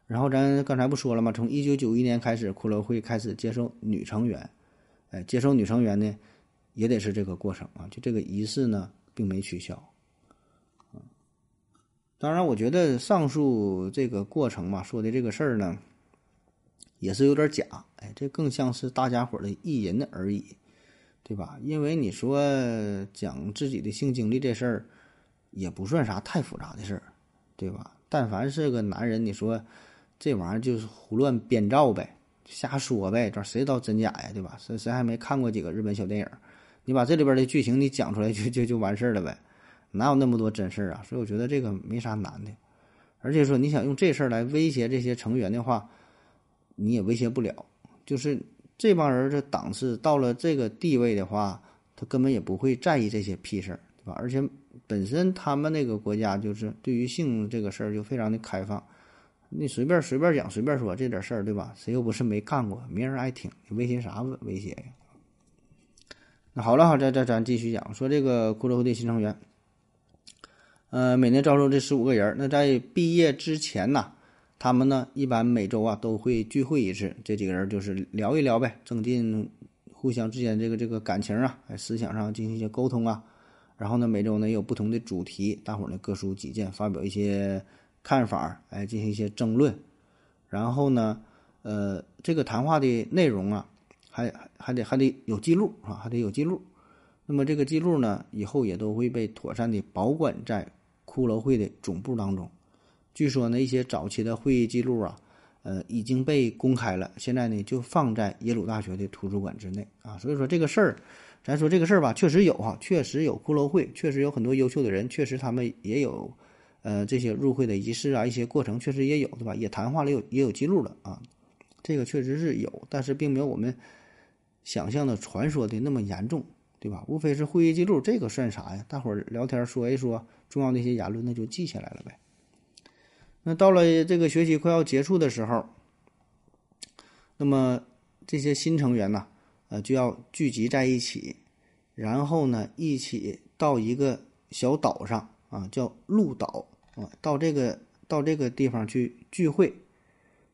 然后咱刚才不说了吗？从一九九一年开始，骷髅会开始接受女成员。哎，接受女成员呢，也得是这个过程啊。就这个仪式呢，并没取消。当然，我觉得上述这个过程嘛，说的这个事儿呢，也是有点假。哎，这更像是大家伙的意淫而已，对吧？因为你说讲自己的性经历这事儿，也不算啥太复杂的事儿，对吧？但凡是个男人，你说这玩意儿就是胡乱编造呗。瞎说呗，这谁知道真假呀，对吧？谁谁还没看过几个日本小电影？你把这里边的剧情你讲出来就就就完事儿了呗？哪有那么多真事儿啊？所以我觉得这个没啥难的。而且说你想用这事儿来威胁这些成员的话，你也威胁不了。就是这帮人这档次到了这个地位的话，他根本也不会在意这些屁事儿，对吧？而且本身他们那个国家就是对于性这个事儿就非常的开放。你随便随便讲，随便说这点事儿，对吧？谁又不是没干过？没人爱听，你威胁啥威胁呀？那好了，好，再再咱继续讲，说这个骷髅的新成员，呃，每年招收这十五个人。那在毕业之前呢，他们呢一般每周啊都会聚会一次，这几个人就是聊一聊呗，增进互相之间这个这个感情啊，思想上进行一些沟通啊。然后呢，每周呢也有不同的主题，大伙儿呢各抒己见，发表一些。看法哎，进行一些争论，然后呢，呃，这个谈话的内容啊，还还得还得有记录啊，还得有记录。那么这个记录呢，以后也都会被妥善的保管在骷髅会的总部当中。据说呢，一些早期的会议记录啊，呃，已经被公开了，现在呢就放在耶鲁大学的图书馆之内啊。所以说这个事儿，咱说这个事儿吧，确实有哈，确实有骷髅会，确实有很多优秀的人，确实他们也有。呃，这些入会的仪式啊，一些过程确实也有，对吧？也谈话了，有也有记录了啊，这个确实是有，但是并没有我们想象的传说的那么严重，对吧？无非是会议记录，这个算啥呀？大伙儿聊天说一说重要的一些言论，那就记下来了呗。那到了这个学期快要结束的时候，那么这些新成员呢，呃，就要聚集在一起，然后呢，一起到一个小岛上。啊，叫鹿岛啊，到这个到这个地方去聚会，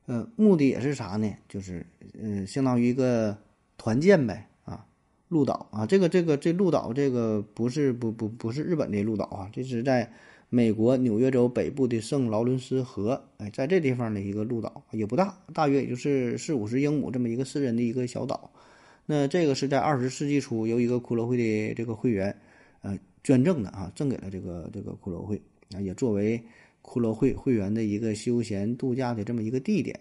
呃，目的也是啥呢？就是嗯，相当于一个团建呗啊。鹿岛啊，这个这个这鹿岛这个不是不不不是日本的鹿岛啊，这是在美国纽约州北部的圣劳伦斯河，哎，在这地方的一个鹿岛也不大，大约也就是四五十英亩这么一个私人的一个小岛。那这个是在二十世纪初由一个骷髅会的这个会员，捐赠的啊，赠给了这个这个骷髅会啊，也作为骷髅会会员的一个休闲度假的这么一个地点。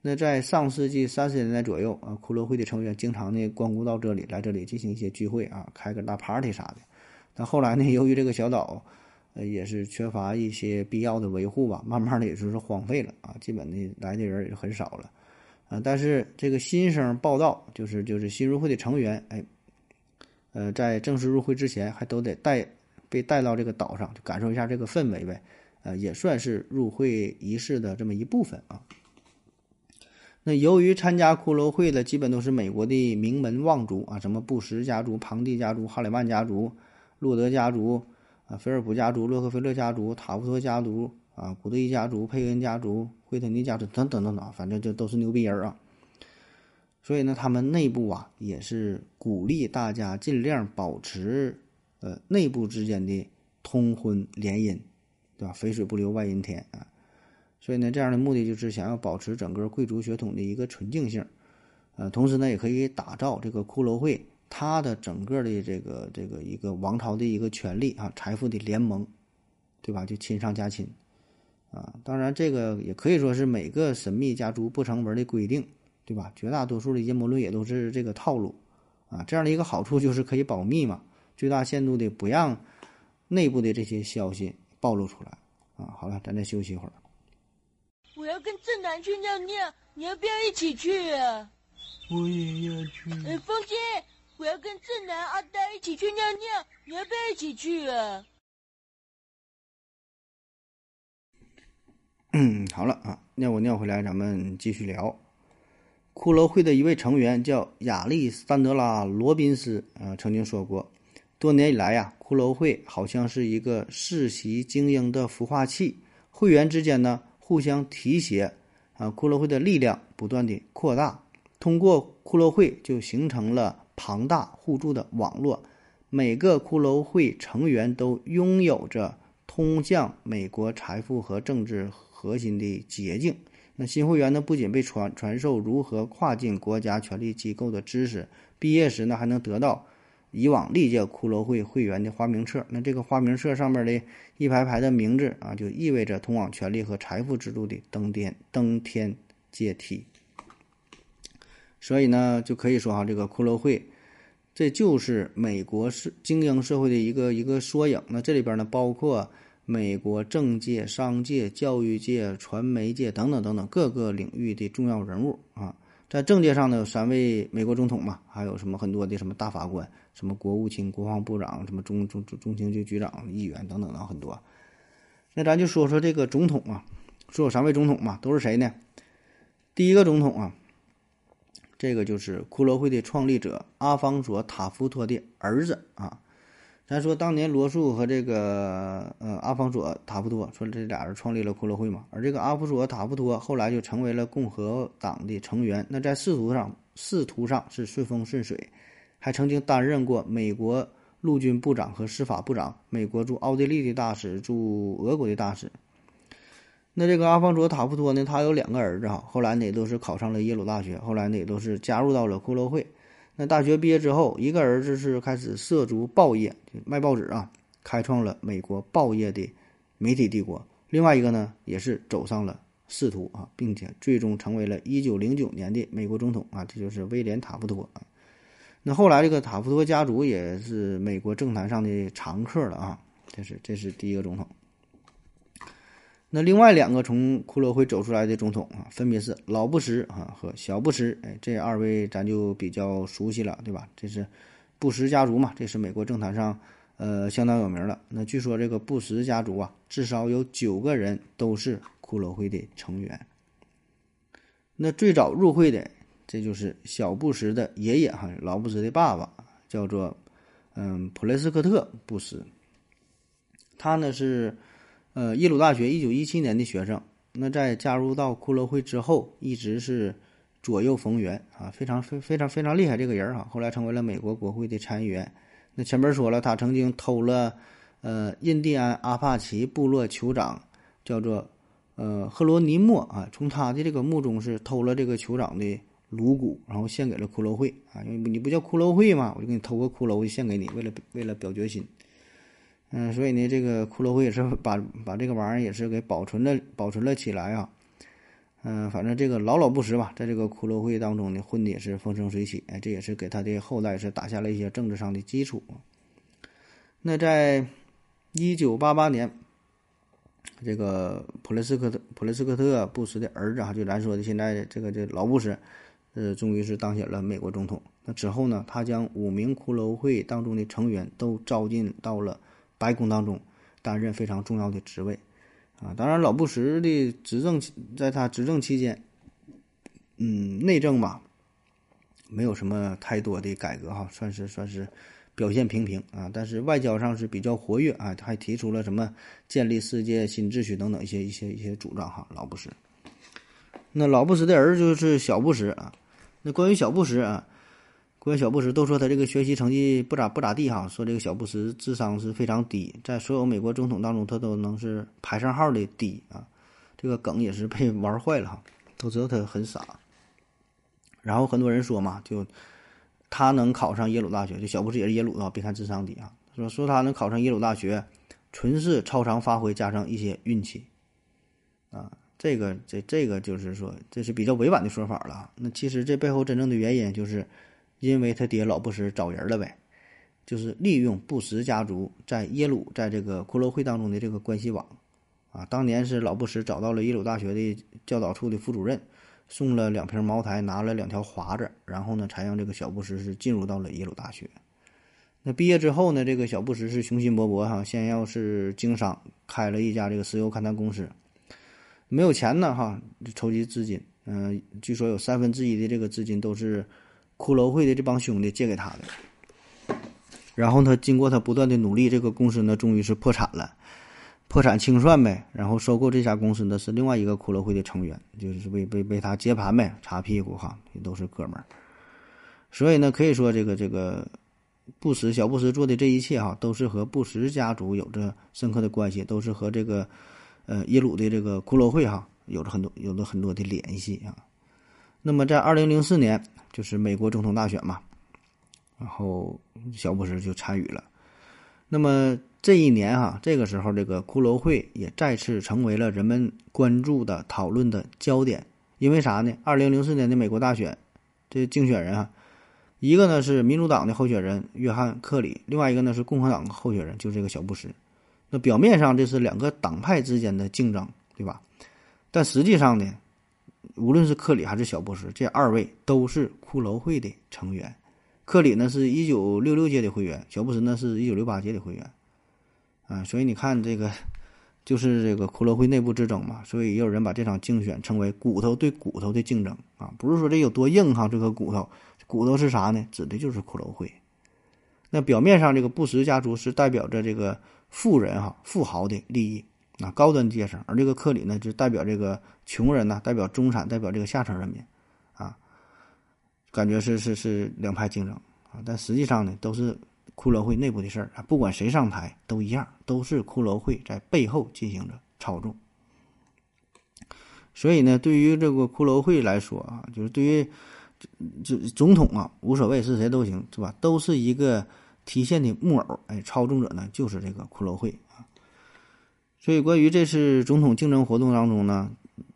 那在上世纪三十年代左右啊，骷髅会的成员经常呢光顾到这里，来这里进行一些聚会啊，开个大 party 啥的。但后来呢，由于这个小岛呃也是缺乏一些必要的维护吧，慢慢的也就是荒废了啊，基本的来的人也就很少了啊。但是这个新生报道，就是就是新入会的成员，哎。呃，在正式入会之前，还都得带被带到这个岛上，就感受一下这个氛围呗。呃，也算是入会仪式的这么一部分啊。那由于参加骷髅会的基本都是美国的名门望族啊，什么布什家族、庞蒂家族、哈里曼家族、洛德家族啊、菲尔普家族、洛克菲勒家族、塔夫托家族啊、古德伊家族、佩恩家族、惠特尼家族等等等等，反正就都是牛逼人啊。所以呢，他们内部啊也是鼓励大家尽量保持呃内部之间的通婚联姻。对吧？肥水不流外人田啊，所以呢，这样的目的就是想要保持整个贵族血统的一个纯净性，呃，同时呢，也可以打造这个骷髅会它的整个的这个这个一个王朝的一个权力啊，财富的联盟，对吧？就亲上加亲啊。当然，这个也可以说是每个神秘家族不成文的规定，对吧？绝大多数的阴谋论也都是这个套路啊。这样的一个好处就是可以保密嘛，最大限度的不让内部的这些消息。暴露出来啊！好了，咱再休息一会儿。我要跟正南去尿尿，你要不要一起去啊？我也要去。哎，风姐，我要跟正南、阿呆一起去尿尿，你要不要一起去啊？嗯，好了啊，尿过尿回来，咱们继续聊。骷髅会的一位成员叫亚历山德拉·罗宾斯啊，曾经说过。多年以来呀，骷髅会好像是一个世袭精英的孵化器，会员之间呢互相提携，啊，骷髅会的力量不断的扩大，通过骷髅会就形成了庞大互助的网络，每个骷髅会成员都拥有着通向美国财富和政治核心的捷径。新会员呢，不仅被传传授如何跨境国家权力机构的知识，毕业时呢还能得到。以往历届骷髅会会员的花名册，那这个花名册上面的一排排的名字啊，就意味着通往权力和财富之路的登天登天阶梯。所以呢，就可以说哈，这个骷髅会，这就是美国是精英社会的一个一个缩影。那这里边呢，包括美国政界、商界、教育界、传媒界等等等等各个领域的重要人物啊。在政界上呢，有三位美国总统嘛，还有什么很多的什么大法官。什么国务卿、国防部长，什么中中中中情局局长、议员等等等很多。那咱就说说这个总统啊，说有三位总统嘛，都是谁呢？第一个总统啊，这个就是骷髅会的创立者阿方索·塔夫托的儿子啊。咱说当年罗素和这个呃阿方索·塔夫托说这俩人创立了骷髅会嘛，而这个阿方索·塔夫托后来就成为了共和党的成员。那在仕途上仕途上是顺风顺水。还曾经担任过美国陆军部长和司法部长，美国驻奥地利的大使，驻俄国的大使。那这个阿方索·塔夫托呢？他有两个儿子哈，后来呢也都是考上了耶鲁大学，后来呢也都是加入到了骷髅会。那大学毕业之后，一个儿子是开始涉足报业，就卖报纸啊，开创了美国报业的媒体帝国；另外一个呢，也是走上了仕途啊，并且最终成为了一九零九年的美国总统啊，这就是威廉·塔夫托啊。那后来，这个塔夫托家族也是美国政坛上的常客了啊。这是这是第一个总统。那另外两个从骷髅会走出来的总统啊，分别是老布什啊和小布什。哎，这二位咱就比较熟悉了，对吧？这是布什家族嘛，这是美国政坛上呃相当有名的。那据说这个布什家族啊，至少有九个人都是骷髅会的成员。那最早入会的。这就是小布什的爷爷哈，老布什的爸爸叫做嗯普雷斯科特布什。他呢是呃耶鲁大学一九一七年的学生。那在加入到骷髅会之后，一直是左右逢源啊，非常非非常非常厉害这个人哈。后来成为了美国国会的参议员。那前面说了，他曾经偷了呃印第安阿帕奇部落酋长叫做呃赫罗尼莫啊，从他的这个墓中是偷了这个酋长的。颅骨，然后献给了骷髅会啊，因为你不叫骷髅会吗？我就给你偷个骷髅就献给你，为了为了表决心。嗯，所以呢，这个骷髅会也是把把这个玩意儿也是给保存了保存了起来啊。嗯，反正这个老老不实吧，在这个骷髅会当中呢，混的也是风生水起，哎，这也是给他的后代是打下了一些政治上的基础。那在一九八八年，这个普雷斯科特普雷斯科特布什的儿子啊，就咱说的现在这个这老布什。呃，终于是当选了美国总统。那之后呢，他将五名骷髅会当中的成员都招进到了白宫当中，担任非常重要的职位。啊，当然，老布什的执政在他执政期间，嗯，内政吧，没有什么太多的改革哈，算是算是表现平平啊。但是外交上是比较活跃啊，还提出了什么建立世界新秩序等等一些一些一些主张哈。老布什，那老布什的儿子就是小布什啊。那关于小布什啊。关于小布什，都说他这个学习成绩不咋不咋地哈，说这个小布什智商是非常低，在所有美国总统当中，他都能是排上号的低啊。这个梗也是被玩坏了哈，都知道他很傻。然后很多人说嘛，就他能考上耶鲁大学，就小布什也是耶鲁的，别看智商低啊，说说他能考上耶鲁大学，纯是超常发挥加上一些运气啊。这个这这个就是说，这是比较委婉的说法了。那其实这背后真正的原因就是。因为他爹老布什找人了呗，就是利用布什家族在耶鲁在这个骷髅会当中的这个关系网，啊，当年是老布什找到了耶鲁大学的教导处的副主任，送了两瓶茅台，拿了两条华子，然后呢，才让这个小布什是进入到了耶鲁大学。那毕业之后呢，这个小布什是雄心勃勃哈，先要是经商，开了一家这个石油勘探公司，没有钱呢哈，筹集资金，嗯，据说有三分之一的这个资金都是。骷髅会的这帮兄弟借给他的，然后他经过他不断的努力，这个公司呢终于是破产了，破产清算呗。然后收购这家公司的是另外一个骷髅会的成员，就是为为为他接盘呗，擦屁股哈，也都是哥们儿。所以呢，可以说这个这个布什小布什做的这一切哈，都是和布什家族有着深刻的关系，都是和这个呃耶鲁的这个骷髅会哈有着很多有着很多的联系啊。那么在二零零四年。就是美国总统大选嘛，然后小布什就参与了。那么这一年哈，这个时候这个骷髅会也再次成为了人们关注的讨论的焦点。因为啥呢？二零零四年的美国大选，这竞选人啊，一个呢是民主党的候选人约翰克里，另外一个呢是共和党候选人，就是这个小布什。那表面上这是两个党派之间的竞争，对吧？但实际上呢？无论是克里还是小布什，这二位都是骷髅会的成员。克里呢是一九六六届的会员，小布什呢是一九六八届的会员。啊，所以你看这个，就是这个骷髅会内部之争嘛。所以也有人把这场竞选称为“骨头对骨头的竞争”啊，不是说这有多硬哈，这个骨头，骨头是啥呢？指的就是骷髅会。那表面上这个布什家族是代表着这个富人哈、富豪的利益。啊，高端阶层，而这个克里呢，就代表这个穷人呢，代表中产，代表这个下层人民，啊，感觉是是是两派竞争啊，但实际上呢，都是骷髅会内部的事儿啊，不管谁上台都一样，都是骷髅会在背后进行着操纵。所以呢，对于这个骷髅会来说啊，就是对于这这总统啊，无所谓是谁都行，是吧？都是一个提线的木偶，哎，操纵者呢就是这个骷髅会。所以，关于这次总统竞争活动当中呢，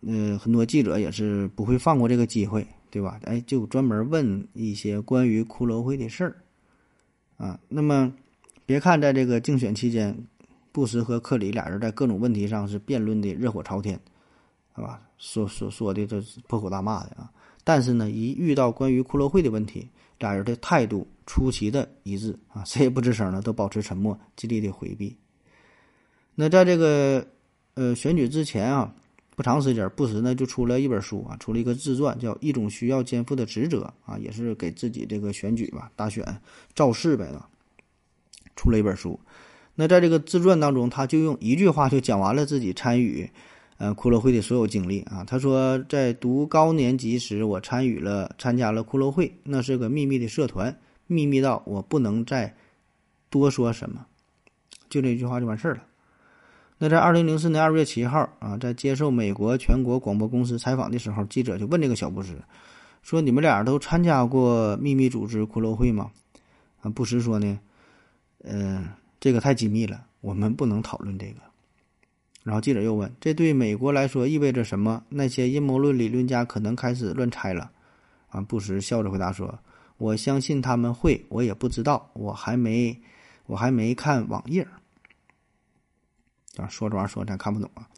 呃，很多记者也是不会放过这个机会，对吧？哎，就专门问一些关于骷髅会的事儿，啊，那么别看在这个竞选期间，布什和克里俩人在各种问题上是辩论的热火朝天，是吧？说说说的这是破口大骂的啊，但是呢，一遇到关于骷髅会的问题，俩人的态度出奇的一致啊，谁也不吱声了，都保持沉默，极力的回避。那在这个呃选举之前啊，不长时间，布什呢就出了一本书啊，出了一个自传，叫《一种需要肩负的职责》啊，也是给自己这个选举吧大选造势呗的，出了一本书。那在这个自传当中，他就用一句话就讲完了自己参与呃骷髅会的所有经历啊。他说，在读高年级时，我参与了参加了骷髅会，那是个秘密的社团，秘密到我不能再多说什么，就这句话就完事儿了。那在二零零四年二月七号啊，在接受美国全国广播公司采访的时候，记者就问这个小布什说：“你们俩都参加过秘密组织骷髅会吗？”啊，布什说呢：“嗯，这个太机密了，我们不能讨论这个。”然后记者又问：“这对美国来说意味着什么？那些阴谋论理论家可能开始乱猜了。”啊，布什笑着回答说：“我相信他们会，我也不知道，我还没，我还没看网页。”啊，说这玩意儿说咱看不懂啊。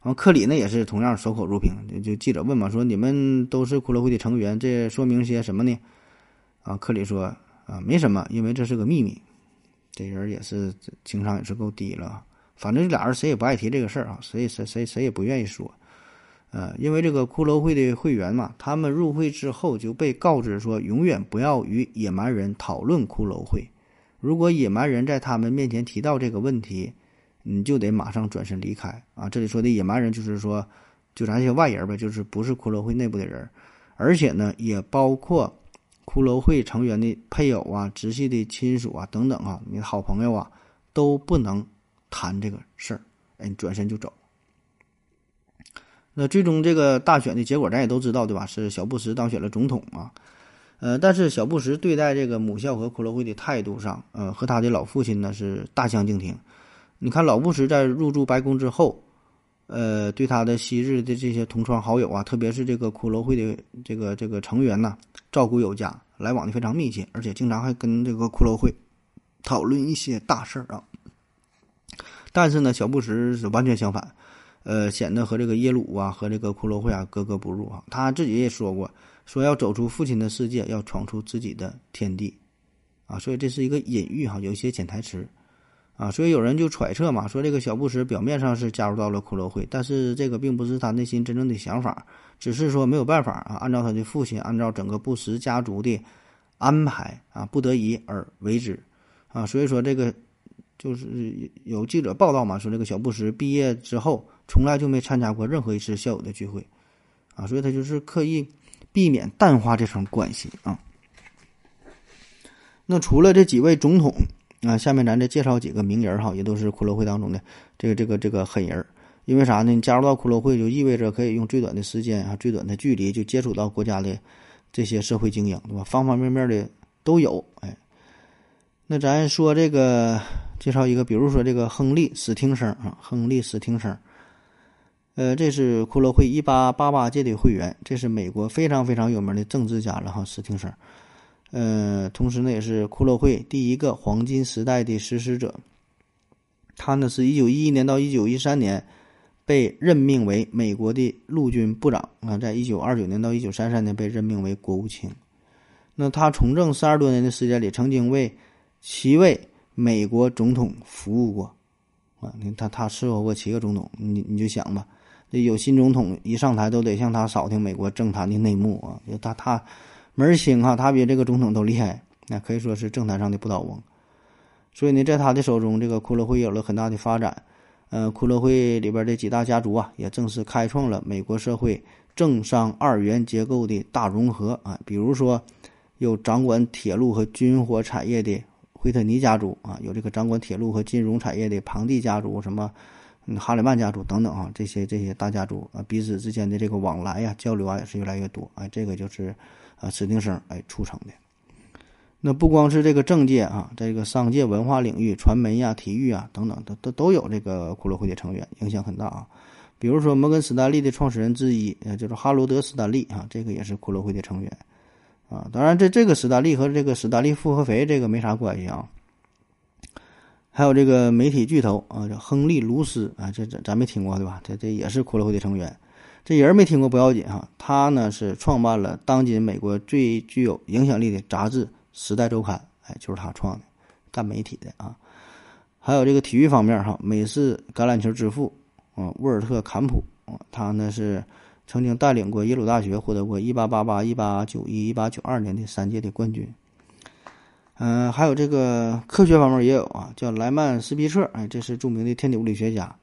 然后克里呢也是同样守口如瓶，就记者问嘛，说你们都是骷髅会的成员，这说明些什么呢？啊，克里说啊，没什么，因为这是个秘密。这人也是情商也是够低了，反正这俩人谁也不爱提这个事儿啊，谁谁谁谁也不愿意说。呃，因为这个骷髅会的会员嘛，他们入会之后就被告知说，永远不要与野蛮人讨论骷髅会。如果野蛮人在他们面前提到这个问题，你就得马上转身离开啊！这里说的野蛮人就是说，就咱这些外人呗，就是不是骷髅会内部的人，而且呢，也包括骷髅会成员的配偶啊、直系的亲属啊等等啊，你的好朋友啊，都不能谈这个事儿。哎，你转身就走。那最终这个大选的结果咱也都知道，对吧？是小布什当选了总统啊。呃，但是小布什对待这个母校和骷髅会的态度上，呃，和他的老父亲呢是大相径庭。你看老布什在入驻白宫之后，呃，对他的昔日的这些同窗好友啊，特别是这个骷髅会的这个这个成员呢，照顾有加，来往的非常密切，而且经常还跟这个骷髅会讨论一些大事儿啊。但是呢，小布什是完全相反。呃，显得和这个耶鲁啊，和这个骷髅会啊格格不入啊。他自己也说过，说要走出父亲的世界，要闯出自己的天地，啊，所以这是一个隐喻哈，有一些潜台词，啊，所以有人就揣测嘛，说这个小布什表面上是加入到了骷髅会，但是这个并不是他内心真正的想法，只是说没有办法啊，按照他的父亲，按照整个布什家族的安排啊，不得已而为之，啊，所以说这个就是有记者报道嘛，说这个小布什毕业之后。从来就没参加过任何一次校友的聚会，啊，所以他就是刻意避免淡化这层关系啊。那除了这几位总统啊，下面咱再介绍几个名人哈，也都是骷髅会当中的这个这个这个狠人。因为啥呢？你加入到骷髅会就意味着可以用最短的时间啊，最短的距离就接触到国家的这些社会精英，对吧？方方面面的都有。哎，那咱说这个介绍一个，比如说这个亨利史汀生啊，亨利史汀生。呃，这是骷髅会一八八八届的会员，这是美国非常非常有名的政治家了哈，史汀生。呃，同时呢，也是骷髅会第一个黄金时代的实施者。他呢，是一九一一年到一九一三年被任命为美国的陆军部长啊，在一九二九年到一九三三年被任命为国务卿。那他从政三十多年的时间里，曾经为七位美国总统服务过啊，你看他他伺候过七个总统，你你就想吧。这有新总统一上台都得向他扫听美国政坛的内幕啊！就他他门儿清哈，他比这个总统都厉害，那可以说是政坛上的不倒翁。所以呢，在他的手中，这个骷髅会有了很大的发展。呃，骷髅会里边的几大家族啊，也正式开创了美国社会政商二元结构的大融合啊。比如说，有掌管铁路和军火产业的惠特尼家族啊，有这个掌管铁路和金融产业的庞蒂家族，什么？哈里曼家族等等啊，这些这些大家族啊，彼此之间的这个往来呀、交流啊，也是越来越多。哎，这个就是啊，指定生哎促成的。那不光是这个政界啊，这个商界、文化领域、传媒呀、体育啊等等，都都都有这个骷髅会的成员，影响很大啊。比如说摩根史丹利的创始人之一，呃，就是哈罗德·史丹利啊，这个也是骷髅会的成员啊。当然，这这个史丹利和这个史丹利复合肥这个没啥关系啊。还有这个媒体巨头啊，叫亨利·卢斯啊，这这咱没听过对吧？这这也是骷髅会的成员。这人没听过不要紧哈，他呢是创办了当今美国最具有影响力的杂志《时代周刊》，哎，就是他创的，干媒体的啊。还有这个体育方面哈，美式橄榄球之父啊，沃尔特·坎普啊，他呢是曾经带领过耶鲁大学获得过1888、1891、1892年的三届的冠军。嗯，还有这个科学方面也有啊，叫莱曼斯皮彻，哎，这是著名的天体物理学家，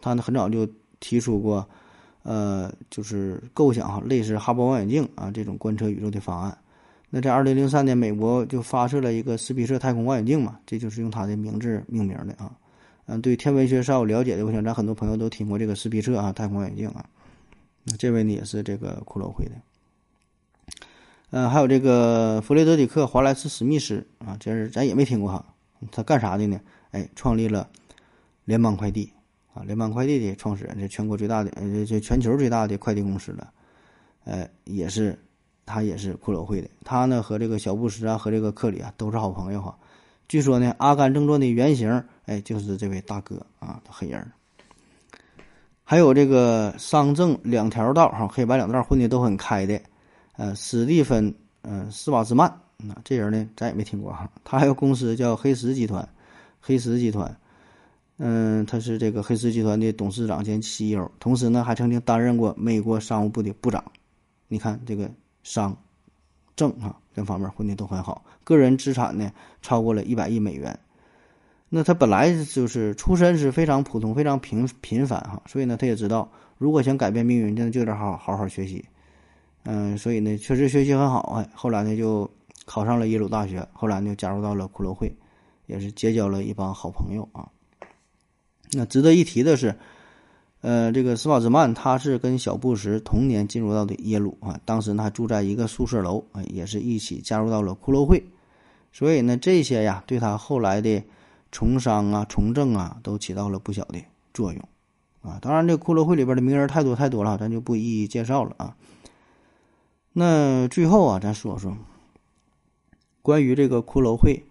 他呢很早就提出过，呃，就是构想哈，类似哈勃望远镜啊这种观测宇宙的方案。那在二零零三年，美国就发射了一个斯皮彻太空望远镜嘛，这就是用他的名字命名的啊。嗯，对天文学稍有了解的，我想咱很多朋友都听过这个斯皮彻啊太空望远镜啊。那这位呢也是这个骷髅会的。嗯，还有这个弗雷德里克·华莱斯·史密斯啊，这是咱也没听过哈。他干啥的呢？哎，创立了联邦快递啊，联邦快递的创始人，这全国最大的，呃，这全球最大的快递公司了。呃，也是他也是骷髅会的。他呢和这个小布什啊，和这个克里啊都是好朋友哈。据说呢，《阿甘正传》的原型，哎，就是这位大哥啊，黑人。还有这个商政两条道哈，黑白两道混的都很开的。呃，史蒂芬，呃，斯瓦兹曼那这人呢，咱也没听过哈。他还有公司叫黑石集团，黑石集团，嗯，他是这个黑石集团的董事长兼 CEO，同时呢，还曾经担任过美国商务部的部长。你看这个商政啊，这方面混的都很好，个人资产呢超过了一百亿美元。那他本来就是出身是非常普通、非常平平凡哈，所以呢，他也知道如果想改变命运，真的就得好好好学习。嗯，所以呢，确实学习很好哎。后来呢，就考上了耶鲁大学，后来呢，加入到了骷髅会，也是结交了一帮好朋友啊。那值得一提的是，呃，这个斯瓦兹曼他是跟小布什同年进入到的耶鲁啊，当时呢还住在一个宿舍楼啊，也是一起加入到了骷髅会。所以呢，这些呀，对他后来的。从商啊，从政啊，都起到了不小的作用，啊，当然这骷髅会里边的名人太多太多了，咱就不一一介绍了啊。那最后啊，咱说说关于这个骷髅会，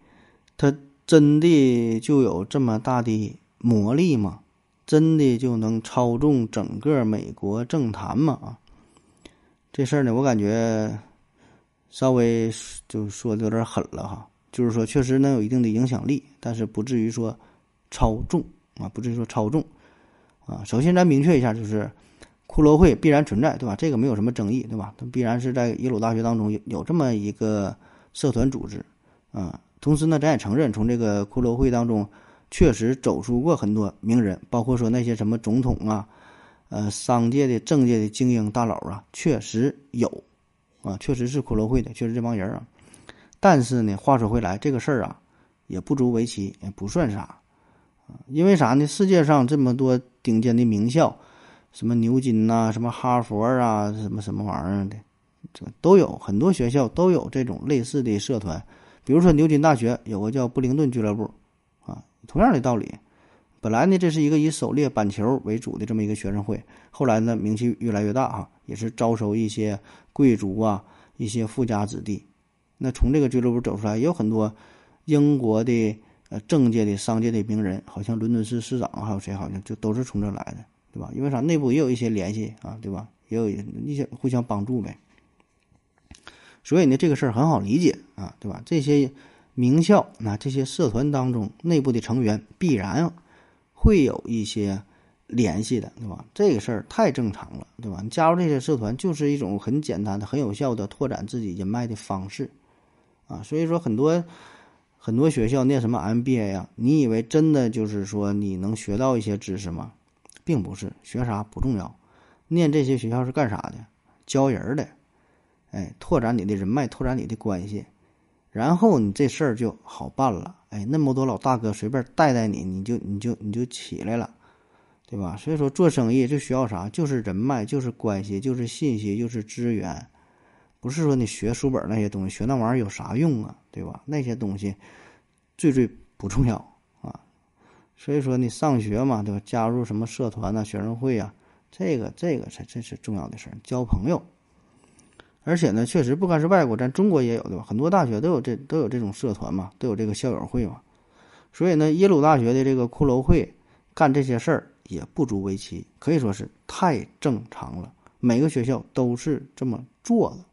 它真的就有这么大的魔力吗？真的就能操纵整个美国政坛吗？啊，这事儿呢，我感觉稍微就说的有点狠了哈。就是说，确实能有一定的影响力，但是不至于说操纵啊，不至于说操纵啊。首先，咱明确一下，就是骷髅会必然存在，对吧？这个没有什么争议，对吧？它必然是在耶鲁大学当中有有这么一个社团组织啊。同时呢，咱也承认，从这个骷髅会当中确实走出过很多名人，包括说那些什么总统啊、呃商界的、政界的精英大佬啊，确实有啊，确实是骷髅会的，确实这帮人啊。但是呢，话说回来，这个事儿啊，也不足为奇，也不算啥，啊，因为啥呢？世界上这么多顶尖的名校，什么牛津呐，什么哈佛啊，什么什么玩意儿的，这都有很多学校都有这种类似的社团。比如说牛津大学有个叫布灵顿俱乐部，同样的道理。本来呢，这是一个以狩猎板球为主的这么一个学生会，后来呢，名气越来越大，哈，也是招收一些贵族啊，一些富家子弟。那从这个俱乐部走出来也有很多英国的呃政界的商界的名人，好像伦敦市市长还有谁，好像就都是从这来的，对吧？因为啥？内部也有一些联系啊，对吧？也有一些互相帮助呗。所以呢，这个事儿很好理解啊，对吧？这些名校那这些社团当中内部的成员必然会有一些联系的，对吧？这个事儿太正常了，对吧？你加入这些社团就是一种很简单的、很有效的拓展自己人脉的方式。啊，所以说很多很多学校念什么 MBA 呀？你以为真的就是说你能学到一些知识吗？并不是，学啥不重要，念这些学校是干啥的？教人的，哎，拓展你的人脉，拓展你的关系，然后你这事儿就好办了。哎，那么多老大哥随便带带你，你就你就你就起来了，对吧？所以说做生意就需要啥？就是人脉，就是关系，就是信息，就是资源。不是说你学书本那些东西，学那玩意儿有啥用啊？对吧？那些东西最最不重要啊。所以说你上学嘛，对吧？加入什么社团呐、学生会啊，这个这个才真是重要的事儿。交朋友，而且呢，确实不管是外国，咱中国也有对吧？很多大学都有这都有这种社团嘛，都有这个校友会嘛。所以呢，耶鲁大学的这个骷髅会干这些事儿也不足为奇，可以说是太正常了。每个学校都是这么做的。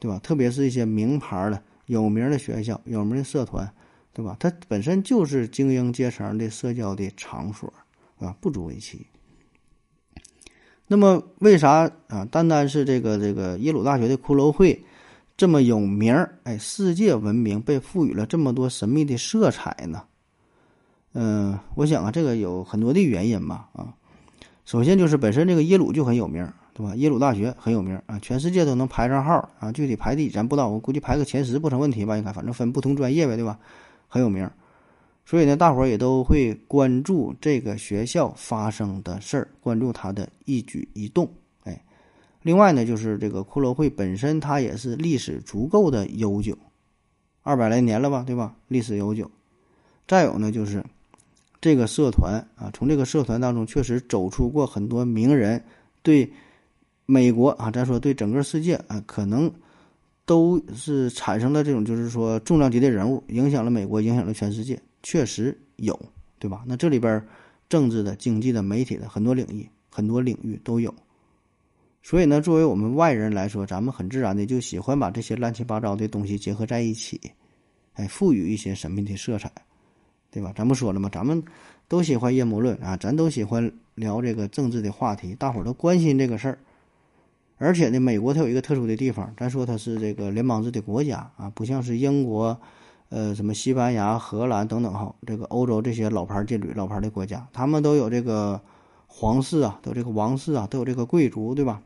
对吧？特别是一些名牌的、有名的学校、有名的社团，对吧？它本身就是精英阶层的社交的场所，啊，不足为奇。那么，为啥啊？单单是这个这个耶鲁大学的骷髅会这么有名儿？哎，世界闻名，被赋予了这么多神秘的色彩呢？嗯，我想啊，这个有很多的原因吧。啊，首先就是本身这个耶鲁就很有名。对吧？耶鲁大学很有名啊，全世界都能排上号啊。具体排第咱不知道，我估计排个前十不成问题吧？应该，反正分不同专业呗，对吧？很有名，所以呢，大伙儿也都会关注这个学校发生的事儿，关注他的一举一动。哎，另外呢，就是这个骷髅会本身，它也是历史足够的悠久，二百来年了吧，对吧？历史悠久。再有呢，就是这个社团啊，从这个社团当中确实走出过很多名人，对。美国啊，咱说对整个世界啊，可能都是产生了这种，就是说重量级的人物，影响了美国，影响了全世界，确实有，对吧？那这里边政治的、经济的、媒体的很多领域，很多领域都有。所以呢，作为我们外人来说，咱们很自然的就喜欢把这些乱七八糟的东西结合在一起，哎，赋予一些神秘的色彩，对吧？咱不说了吗？咱们都喜欢阴谋论啊，咱都喜欢聊这个政治的话题，大伙儿都关心这个事儿。而且呢，美国它有一个特殊的地方，咱说它是这个联邦制的国家啊，不像是英国、呃什么西班牙、荷兰等等哈，这个欧洲这些老牌劲旅、老牌的国家，他们都有这个皇室啊，都有这个王室啊，都有这个贵族，对吧？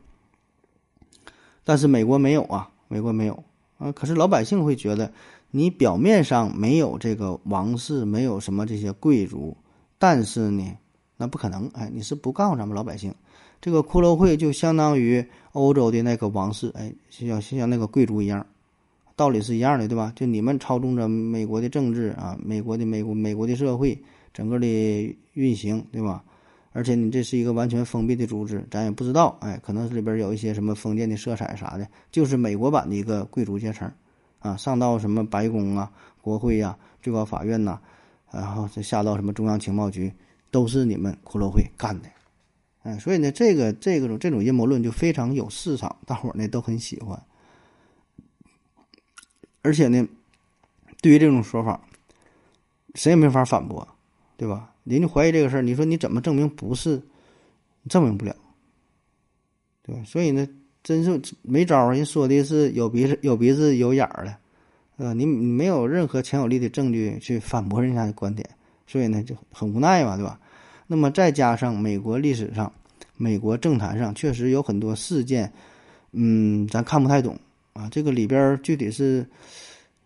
但是美国没有啊，美国没有啊。可是老百姓会觉得，你表面上没有这个王室，没有什么这些贵族，但是呢，那不可能。哎，你是不告诉咱们老百姓，这个骷髅会就相当于欧洲的那个王室，哎，像像那个贵族一样，道理是一样的，对吧？就你们操纵着美国的政治啊，美国的美国美国的社会整个的运行，对吧？而且你这是一个完全封闭的组织，咱也不知道，哎，可能是里边有一些什么封建的色彩啥的，就是美国版的一个贵族阶层，啊，上到什么白宫啊、国会呀、最高法院呐，然后再下到什么中央情报局，都是你们骷髅会干的，哎，所以呢，这个这个这种阴谋论就非常有市场，大伙儿呢都很喜欢，而且呢，对于这种说法，谁也没法反驳，对吧？人家怀疑这个事儿，你说你怎么证明不是？证明不了，对吧？所以呢，真是没招儿。人说的是有鼻子有鼻子有眼儿的，呃，你你没有任何强有力的证据去反驳人家的观点，所以呢就很无奈嘛，对吧？那么再加上美国历史上、美国政坛上确实有很多事件，嗯，咱看不太懂啊，这个里边具体是。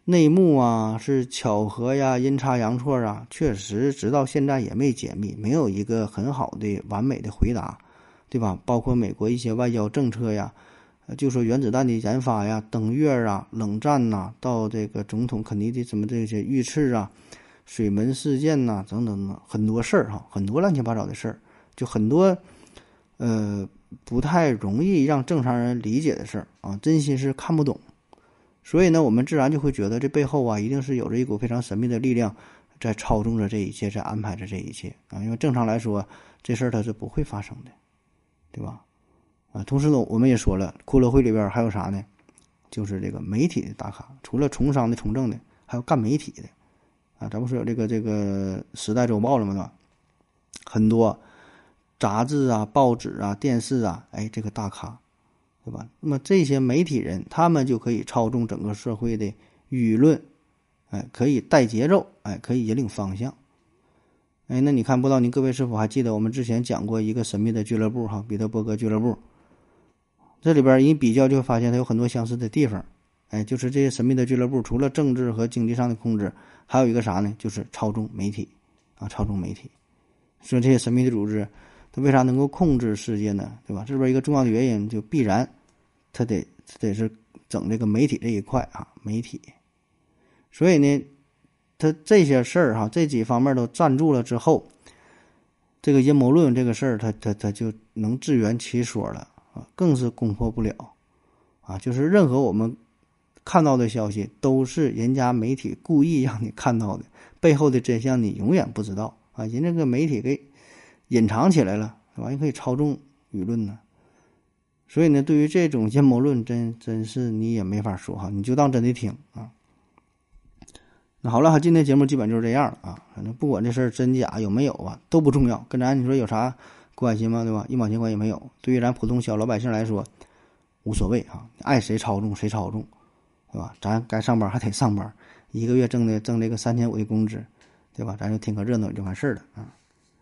内幕啊，是巧合呀，阴差阳错啊，确实直到现在也没解密，没有一个很好的完美的回答，对吧？包括美国一些外交政策呀，就说原子弹的研发呀，登月啊，冷战呐，到这个总统肯尼迪什么这些遇刺啊，水门事件呐，等等等很多事儿哈，很多乱七八糟的事儿，就很多呃不太容易让正常人理解的事儿啊，真心是看不懂。所以呢，我们自然就会觉得这背后啊，一定是有着一股非常神秘的力量在操纵着这一切，在安排着这一切啊。因为正常来说，这事儿它是不会发生的，对吧？啊，同时呢，我们也说了，骷髅会里边还有啥呢？就是这个媒体的打卡，除了从商的、从政的，还有干媒体的啊。咱不说有这个这个《时代周报》了吗？对吧？很多杂志啊、报纸啊、电视啊，哎，这个大咖。对吧？那么这些媒体人，他们就可以操纵整个社会的舆论，哎，可以带节奏，哎，可以引领方向。哎，那你看，不知道您各位是否还记得我们之前讲过一个神秘的俱乐部哈，彼得伯格俱乐部。这里边一比较就会发现它有很多相似的地方。哎，就是这些神秘的俱乐部，除了政治和经济上的控制，还有一个啥呢？就是操纵媒体啊，操纵媒体。说这些神秘的组织。它为啥能够控制世界呢？对吧？这边一个重要的原因就必然，它得得是整这个媒体这一块啊，媒体。所以呢，它这些事儿哈，这几方面都站住了之后，这个阴谋论这个事儿，它它它就能自圆其说了啊，更是攻破不了啊。就是任何我们看到的消息，都是人家媒体故意让你看到的，背后的真相你永远不知道啊。人这个媒体给。隐藏起来了，完全可以操纵舆论呢。所以呢，对于这种阴谋论，真真是你也没法说哈，你就当真的听啊。那好了，哈今天节目基本就是这样啊。反正不管这事儿真假有没有啊，都不重要，跟咱你说有啥关系吗？对吧？一毛钱关系没有。对于咱普通小老百姓来说，无所谓啊，爱谁操纵谁操纵，对吧？咱该上班还得上班，一个月挣的挣这个三千五的工资，对吧？咱就听个热闹就完事儿了啊。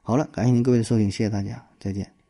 好了，感谢您各位的收听，谢谢大家，再见。